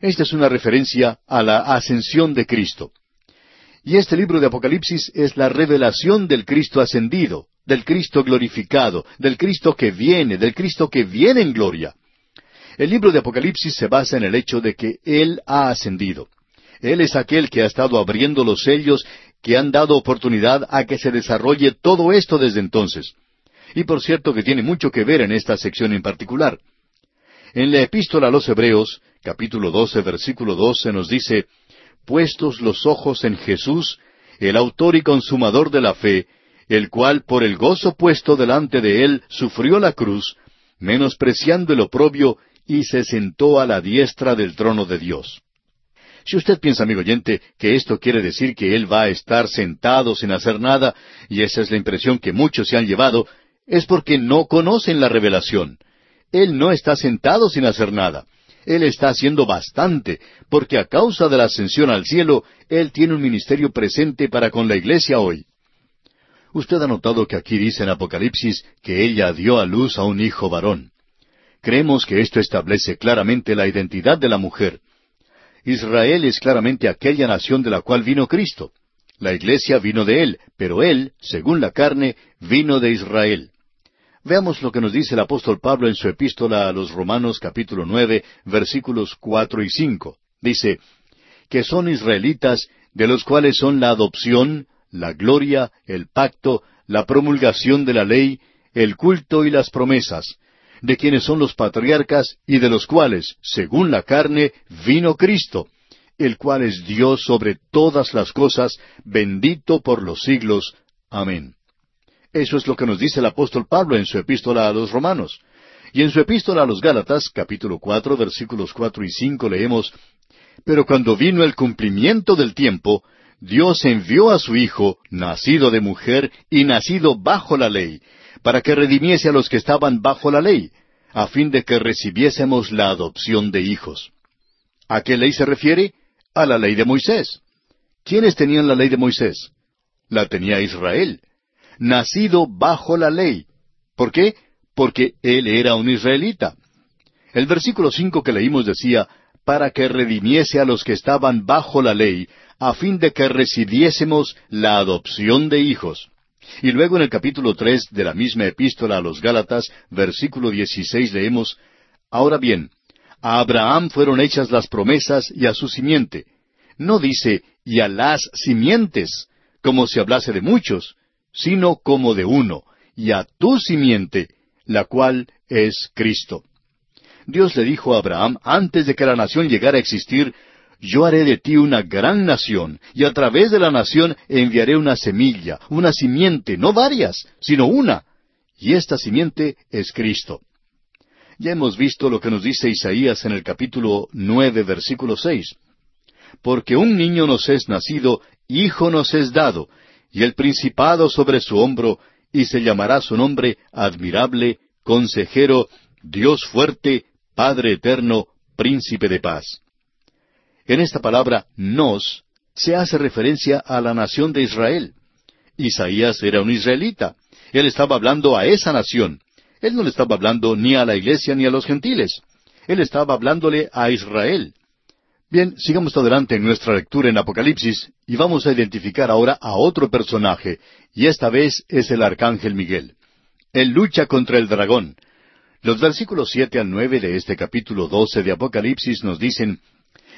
Esta es una referencia a la ascensión de Cristo. Y este libro de Apocalipsis es la revelación del Cristo ascendido, del Cristo glorificado, del Cristo que viene, del Cristo que viene en gloria. El libro de Apocalipsis se basa en el hecho de que Él ha ascendido. Él es aquel que ha estado abriendo los sellos que han dado oportunidad a que se desarrolle todo esto desde entonces. Y por cierto que tiene mucho que ver en esta sección en particular. En la epístola a los Hebreos, capítulo 12, versículo 12 nos dice, Puestos los ojos en Jesús, el autor y consumador de la fe, el cual por el gozo puesto delante de él sufrió la cruz, menospreciando el oprobio, y se sentó a la diestra del trono de Dios. Si usted piensa, amigo oyente, que esto quiere decir que Él va a estar sentado sin hacer nada, y esa es la impresión que muchos se han llevado, es porque no conocen la revelación. Él no está sentado sin hacer nada. Él está haciendo bastante, porque a causa de la ascensión al cielo, Él tiene un ministerio presente para con la iglesia hoy. Usted ha notado que aquí dice en Apocalipsis que ella dio a luz a un hijo varón. Creemos que esto establece claramente la identidad de la mujer. Israel es claramente aquella nación de la cual vino Cristo. La iglesia vino de él, pero él, según la carne, vino de Israel. Veamos lo que nos dice el apóstol Pablo en su epístola a los Romanos capítulo nueve, versículos cuatro y cinco. Dice, que son israelitas, de los cuales son la adopción, la gloria, el pacto, la promulgación de la ley, el culto y las promesas, de quienes son los patriarcas y de los cuales, según la carne, vino Cristo, el cual es Dios sobre todas las cosas, bendito por los siglos. Amén. Eso es lo que nos dice el apóstol Pablo en su epístola a los Romanos. Y en su epístola a los Gálatas, capítulo cuatro, versículos cuatro y cinco, leemos Pero cuando vino el cumplimiento del tiempo, Dios envió a su Hijo, nacido de mujer y nacido bajo la ley, para que redimiese a los que estaban bajo la ley, a fin de que recibiésemos la adopción de hijos. ¿A qué ley se refiere? A la ley de Moisés. ¿Quiénes tenían la ley de Moisés? La tenía Israel nacido bajo la ley. ¿Por qué? Porque él era un israelita. El versículo cinco que leímos decía, para que redimiese a los que estaban bajo la ley, a fin de que recibiésemos la adopción de hijos. Y luego en el capítulo tres de la misma epístola a los Gálatas, versículo dieciséis leemos, Ahora bien, a Abraham fueron hechas las promesas y a su simiente. No dice, y a las simientes, como si hablase de muchos, sino como de uno, y a tu simiente, la cual es Cristo. Dios le dijo a Abraham, antes de que la nación llegara a existir, yo haré de ti una gran nación, y a través de la nación enviaré una semilla, una simiente, no varias, sino una. Y esta simiente es Cristo. Ya hemos visto lo que nos dice Isaías en el capítulo nueve, versículo seis. Porque un niño nos es nacido, hijo nos es dado, y el principado sobre su hombro, y se llamará su nombre admirable, consejero, Dios fuerte, Padre eterno, príncipe de paz. En esta palabra nos se hace referencia a la nación de Israel. Isaías era un israelita. Él estaba hablando a esa nación. Él no le estaba hablando ni a la iglesia ni a los gentiles. Él estaba hablándole a Israel. Bien, sigamos adelante en nuestra lectura en Apocalipsis y vamos a identificar ahora a otro personaje, y esta vez es el arcángel Miguel. Él lucha contra el dragón. Los versículos siete al nueve de este capítulo doce de Apocalipsis nos dicen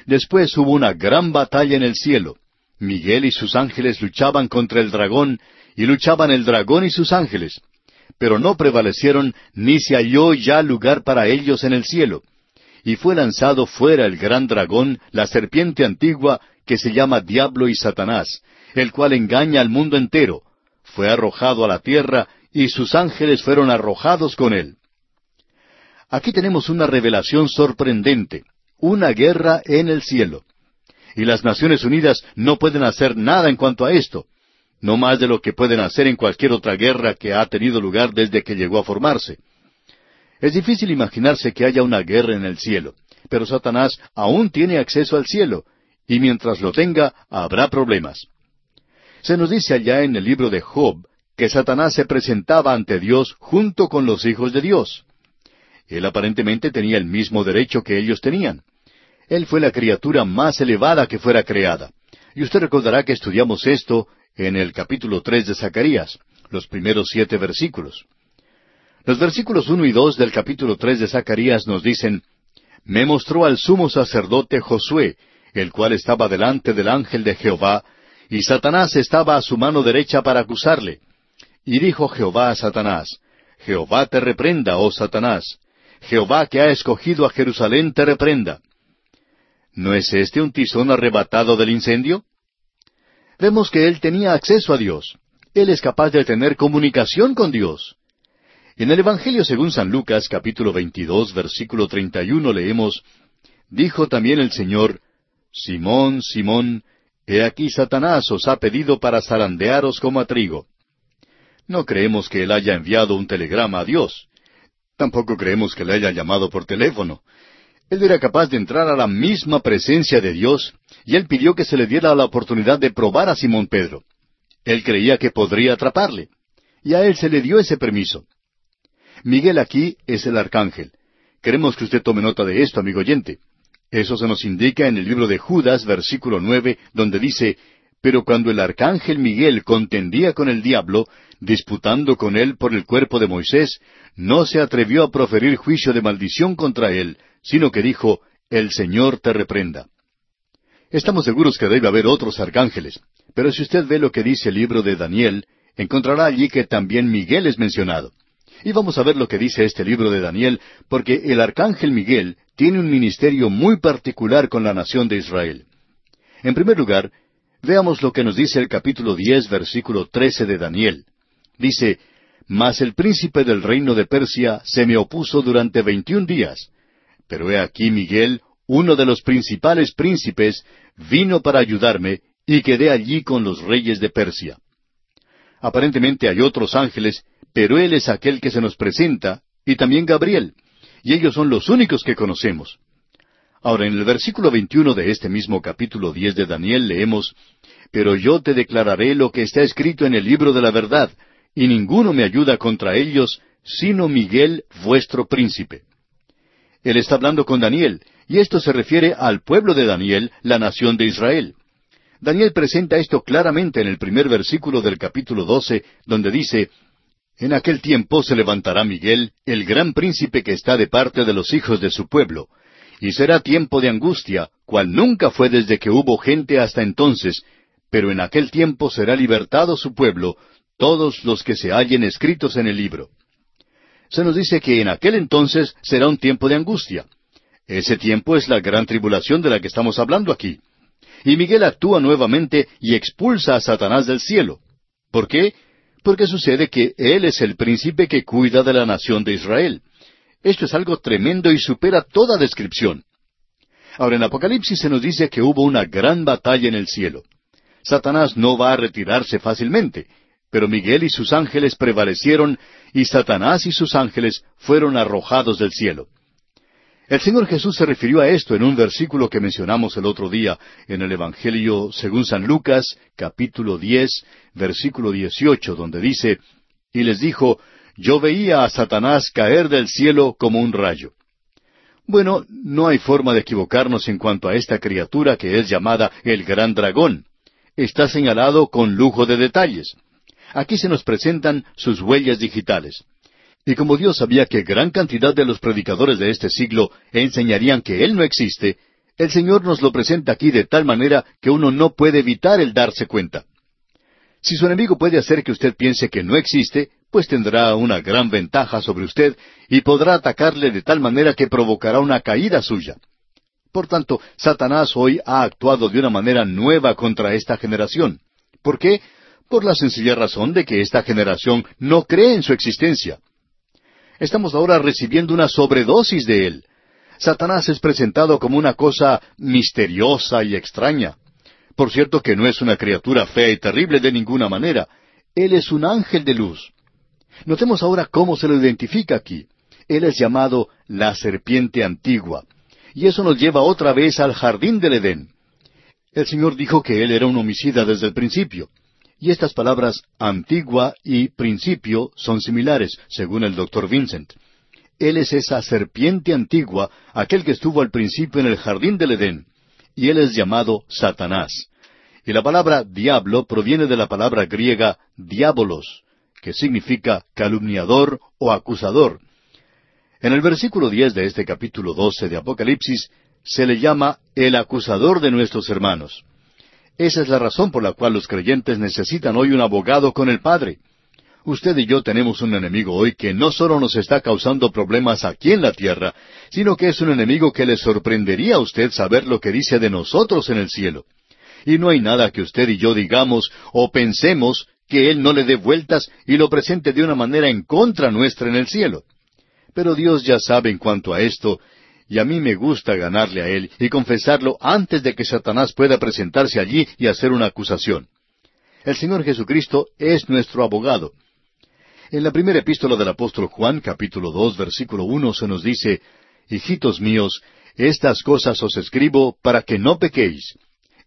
Después hubo una gran batalla en el cielo. Miguel y sus ángeles luchaban contra el dragón, y luchaban el dragón y sus ángeles. Pero no prevalecieron, ni se halló ya lugar para ellos en el cielo. Y fue lanzado fuera el gran dragón, la serpiente antigua, que se llama Diablo y Satanás, el cual engaña al mundo entero. Fue arrojado a la tierra, y sus ángeles fueron arrojados con él. Aquí tenemos una revelación sorprendente una guerra en el cielo. Y las Naciones Unidas no pueden hacer nada en cuanto a esto, no más de lo que pueden hacer en cualquier otra guerra que ha tenido lugar desde que llegó a formarse. Es difícil imaginarse que haya una guerra en el cielo, pero Satanás aún tiene acceso al cielo, y mientras lo tenga, habrá problemas. Se nos dice allá en el libro de Job que Satanás se presentaba ante Dios junto con los hijos de Dios. Él aparentemente tenía el mismo derecho que ellos tenían. Él fue la criatura más elevada que fuera creada. Y usted recordará que estudiamos esto en el capítulo tres de Zacarías, los primeros siete versículos. Los versículos uno y dos del capítulo tres de Zacarías nos dicen Me mostró al sumo sacerdote Josué, el cual estaba delante del ángel de Jehová, y Satanás estaba a su mano derecha para acusarle. Y dijo Jehová a Satanás, Jehová te reprenda, oh Satanás, Jehová que ha escogido a Jerusalén te reprenda. ¿No es este un tizón arrebatado del incendio? Vemos que él tenía acceso a Dios. Él es capaz de tener comunicación con Dios. En el Evangelio según San Lucas capítulo 22 versículo 31 leemos, Dijo también el Señor, Simón, Simón, he aquí Satanás os ha pedido para zarandearos como a trigo. No creemos que él haya enviado un telegrama a Dios. Tampoco creemos que le haya llamado por teléfono. Él era capaz de entrar a la misma presencia de Dios, y él pidió que se le diera la oportunidad de probar a Simón Pedro. Él creía que podría atraparle, y a él se le dio ese permiso. Miguel aquí es el arcángel. Queremos que usted tome nota de esto, amigo oyente. Eso se nos indica en el libro de Judas, versículo nueve, donde dice, Pero cuando el arcángel Miguel contendía con el diablo, disputando con él por el cuerpo de Moisés, no se atrevió a proferir juicio de maldición contra él, sino que dijo, El Señor te reprenda. Estamos seguros que debe haber otros arcángeles, pero si usted ve lo que dice el libro de Daniel, encontrará allí que también Miguel es mencionado. Y vamos a ver lo que dice este libro de Daniel, porque el arcángel Miguel tiene un ministerio muy particular con la nación de Israel. En primer lugar, veamos lo que nos dice el capítulo diez, versículo trece de Daniel. Dice, Mas el príncipe del reino de Persia se me opuso durante veintiún días. Pero he aquí Miguel, uno de los principales príncipes, vino para ayudarme, y quedé allí con los reyes de Persia. Aparentemente hay otros ángeles, pero él es aquel que se nos presenta, y también Gabriel, y ellos son los únicos que conocemos. Ahora, en el versículo 21 de este mismo capítulo 10 de Daniel leemos, Pero yo te declararé lo que está escrito en el libro de la verdad, y ninguno me ayuda contra ellos, sino Miguel vuestro príncipe. Él está hablando con Daniel, y esto se refiere al pueblo de Daniel, la nación de Israel. Daniel presenta esto claramente en el primer versículo del capítulo doce, donde dice, En aquel tiempo se levantará Miguel, el gran príncipe que está de parte de los hijos de su pueblo, y será tiempo de angustia, cual nunca fue desde que hubo gente hasta entonces, pero en aquel tiempo será libertado su pueblo, todos los que se hallen escritos en el libro. Se nos dice que en aquel entonces será un tiempo de angustia. Ese tiempo es la gran tribulación de la que estamos hablando aquí. Y Miguel actúa nuevamente y expulsa a Satanás del cielo. ¿Por qué? Porque sucede que él es el príncipe que cuida de la nación de Israel. Esto es algo tremendo y supera toda descripción. Ahora en Apocalipsis se nos dice que hubo una gran batalla en el cielo. Satanás no va a retirarse fácilmente, pero Miguel y sus ángeles prevalecieron y Satanás y sus ángeles fueron arrojados del cielo. El Señor Jesús se refirió a esto en un versículo que mencionamos el otro día en el Evangelio según San Lucas, capítulo diez, versículo dieciocho, donde dice, y les dijo, yo veía a Satanás caer del cielo como un rayo. Bueno, no hay forma de equivocarnos en cuanto a esta criatura que es llamada el gran dragón. Está señalado con lujo de detalles. Aquí se nos presentan sus huellas digitales. Y como Dios sabía que gran cantidad de los predicadores de este siglo enseñarían que Él no existe, el Señor nos lo presenta aquí de tal manera que uno no puede evitar el darse cuenta. Si su enemigo puede hacer que usted piense que no existe, pues tendrá una gran ventaja sobre usted y podrá atacarle de tal manera que provocará una caída suya. Por tanto, Satanás hoy ha actuado de una manera nueva contra esta generación. ¿Por qué? Por la sencilla razón de que esta generación no cree en su existencia. Estamos ahora recibiendo una sobredosis de él. Satanás es presentado como una cosa misteriosa y extraña. Por cierto que no es una criatura fea y terrible de ninguna manera. Él es un ángel de luz. Notemos ahora cómo se lo identifica aquí. Él es llamado la serpiente antigua. Y eso nos lleva otra vez al jardín del Edén. El Señor dijo que Él era un homicida desde el principio. Y estas palabras antigua y principio son similares, según el doctor Vincent. Él es esa serpiente antigua, aquel que estuvo al principio en el jardín del Edén, y él es llamado Satanás. Y la palabra diablo proviene de la palabra griega diabolos, que significa calumniador o acusador. En el versículo diez de este capítulo doce de Apocalipsis se le llama el acusador de nuestros hermanos. Esa es la razón por la cual los creyentes necesitan hoy un abogado con el Padre. Usted y yo tenemos un enemigo hoy que no solo nos está causando problemas aquí en la tierra, sino que es un enemigo que le sorprendería a usted saber lo que dice de nosotros en el cielo. Y no hay nada que usted y yo digamos o pensemos que Él no le dé vueltas y lo presente de una manera en contra nuestra en el cielo. Pero Dios ya sabe en cuanto a esto, y a mí me gusta ganarle a él y confesarlo antes de que Satanás pueda presentarse allí y hacer una acusación. El Señor Jesucristo es nuestro abogado. En la primera epístola del apóstol Juan, capítulo dos, versículo uno, se nos dice, Hijitos míos, estas cosas os escribo para que no pequéis.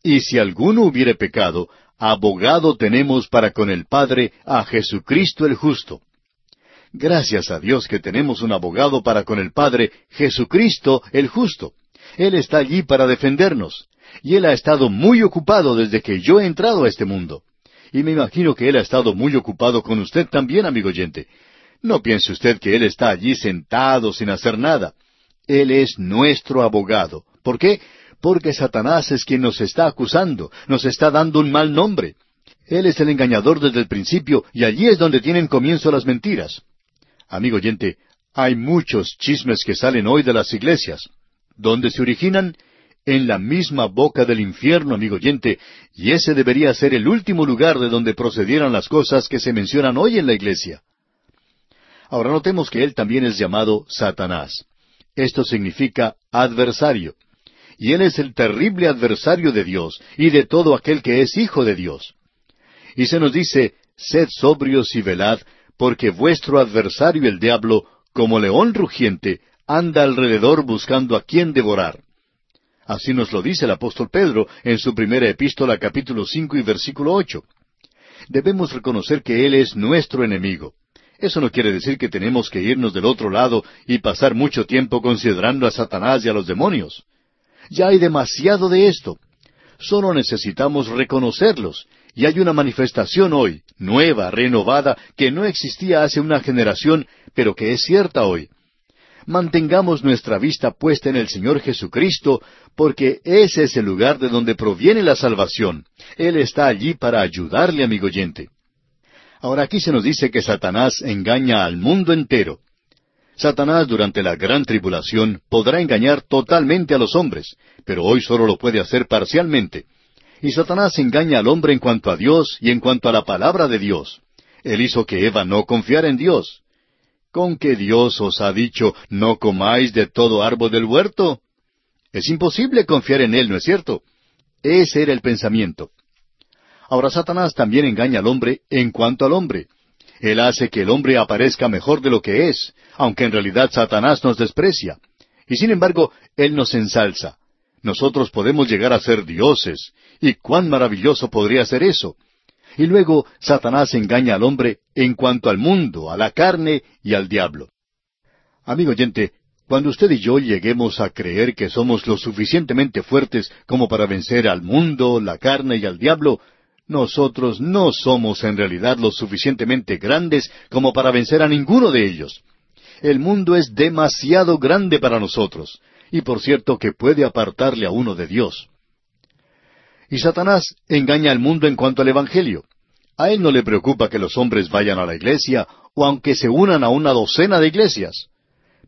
Y si alguno hubiere pecado, abogado tenemos para con el Padre a Jesucristo el justo. Gracias a Dios que tenemos un abogado para con el Padre, Jesucristo el justo. Él está allí para defendernos. Y Él ha estado muy ocupado desde que yo he entrado a este mundo. Y me imagino que Él ha estado muy ocupado con usted también, amigo oyente. No piense usted que Él está allí sentado sin hacer nada. Él es nuestro abogado. ¿Por qué? Porque Satanás es quien nos está acusando, nos está dando un mal nombre. Él es el engañador desde el principio y allí es donde tienen comienzo las mentiras. Amigo oyente, hay muchos chismes que salen hoy de las iglesias. ¿Dónde se originan? En la misma boca del infierno, amigo oyente, y ese debería ser el último lugar de donde procedieran las cosas que se mencionan hoy en la iglesia. Ahora notemos que él también es llamado Satanás. Esto significa adversario. Y él es el terrible adversario de Dios y de todo aquel que es hijo de Dios. Y se nos dice, sed sobrios y velad, porque vuestro adversario el diablo, como león rugiente, anda alrededor buscando a quien devorar. Así nos lo dice el apóstol Pedro en su primera epístola capítulo cinco y versículo ocho. Debemos reconocer que Él es nuestro enemigo. Eso no quiere decir que tenemos que irnos del otro lado y pasar mucho tiempo considerando a Satanás y a los demonios. Ya hay demasiado de esto. Solo necesitamos reconocerlos y hay una manifestación hoy, nueva, renovada, que no existía hace una generación, pero que es cierta hoy. Mantengamos nuestra vista puesta en el Señor Jesucristo, porque ese es el lugar de donde proviene la salvación. Él está allí para ayudarle, amigo oyente. Ahora aquí se nos dice que Satanás engaña al mundo entero. Satanás durante la gran tribulación podrá engañar totalmente a los hombres, pero hoy solo lo puede hacer parcialmente. Y Satanás engaña al hombre en cuanto a Dios y en cuanto a la palabra de Dios. Él hizo que Eva no confiara en Dios. ¿Con qué Dios os ha dicho no comáis de todo árbol del huerto? Es imposible confiar en Él, ¿no es cierto? Ese era el pensamiento. Ahora Satanás también engaña al hombre en cuanto al hombre. Él hace que el hombre aparezca mejor de lo que es, aunque en realidad Satanás nos desprecia. Y sin embargo, Él nos ensalza. Nosotros podemos llegar a ser dioses. ¿Y cuán maravilloso podría ser eso? Y luego Satanás engaña al hombre en cuanto al mundo, a la carne y al diablo. Amigo oyente, cuando usted y yo lleguemos a creer que somos lo suficientemente fuertes como para vencer al mundo, la carne y al diablo, nosotros no somos en realidad lo suficientemente grandes como para vencer a ninguno de ellos. El mundo es demasiado grande para nosotros, y por cierto que puede apartarle a uno de Dios. Y Satanás engaña al mundo en cuanto al Evangelio. A él no le preocupa que los hombres vayan a la iglesia o aunque se unan a una docena de iglesias.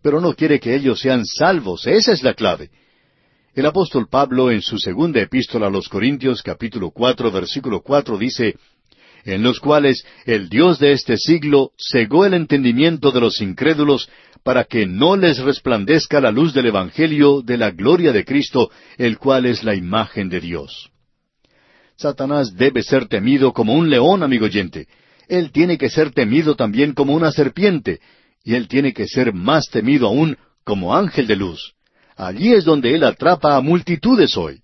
Pero no quiere que ellos sean salvos, esa es la clave. El apóstol Pablo en su segunda epístola a los Corintios capítulo cuatro versículo cuatro dice, en los cuales el Dios de este siglo cegó el entendimiento de los incrédulos para que no les resplandezca la luz del Evangelio de la gloria de Cristo, el cual es la imagen de Dios. Satanás debe ser temido como un león, amigo oyente. Él tiene que ser temido también como una serpiente, y él tiene que ser más temido aún como ángel de luz. Allí es donde él atrapa a multitudes hoy.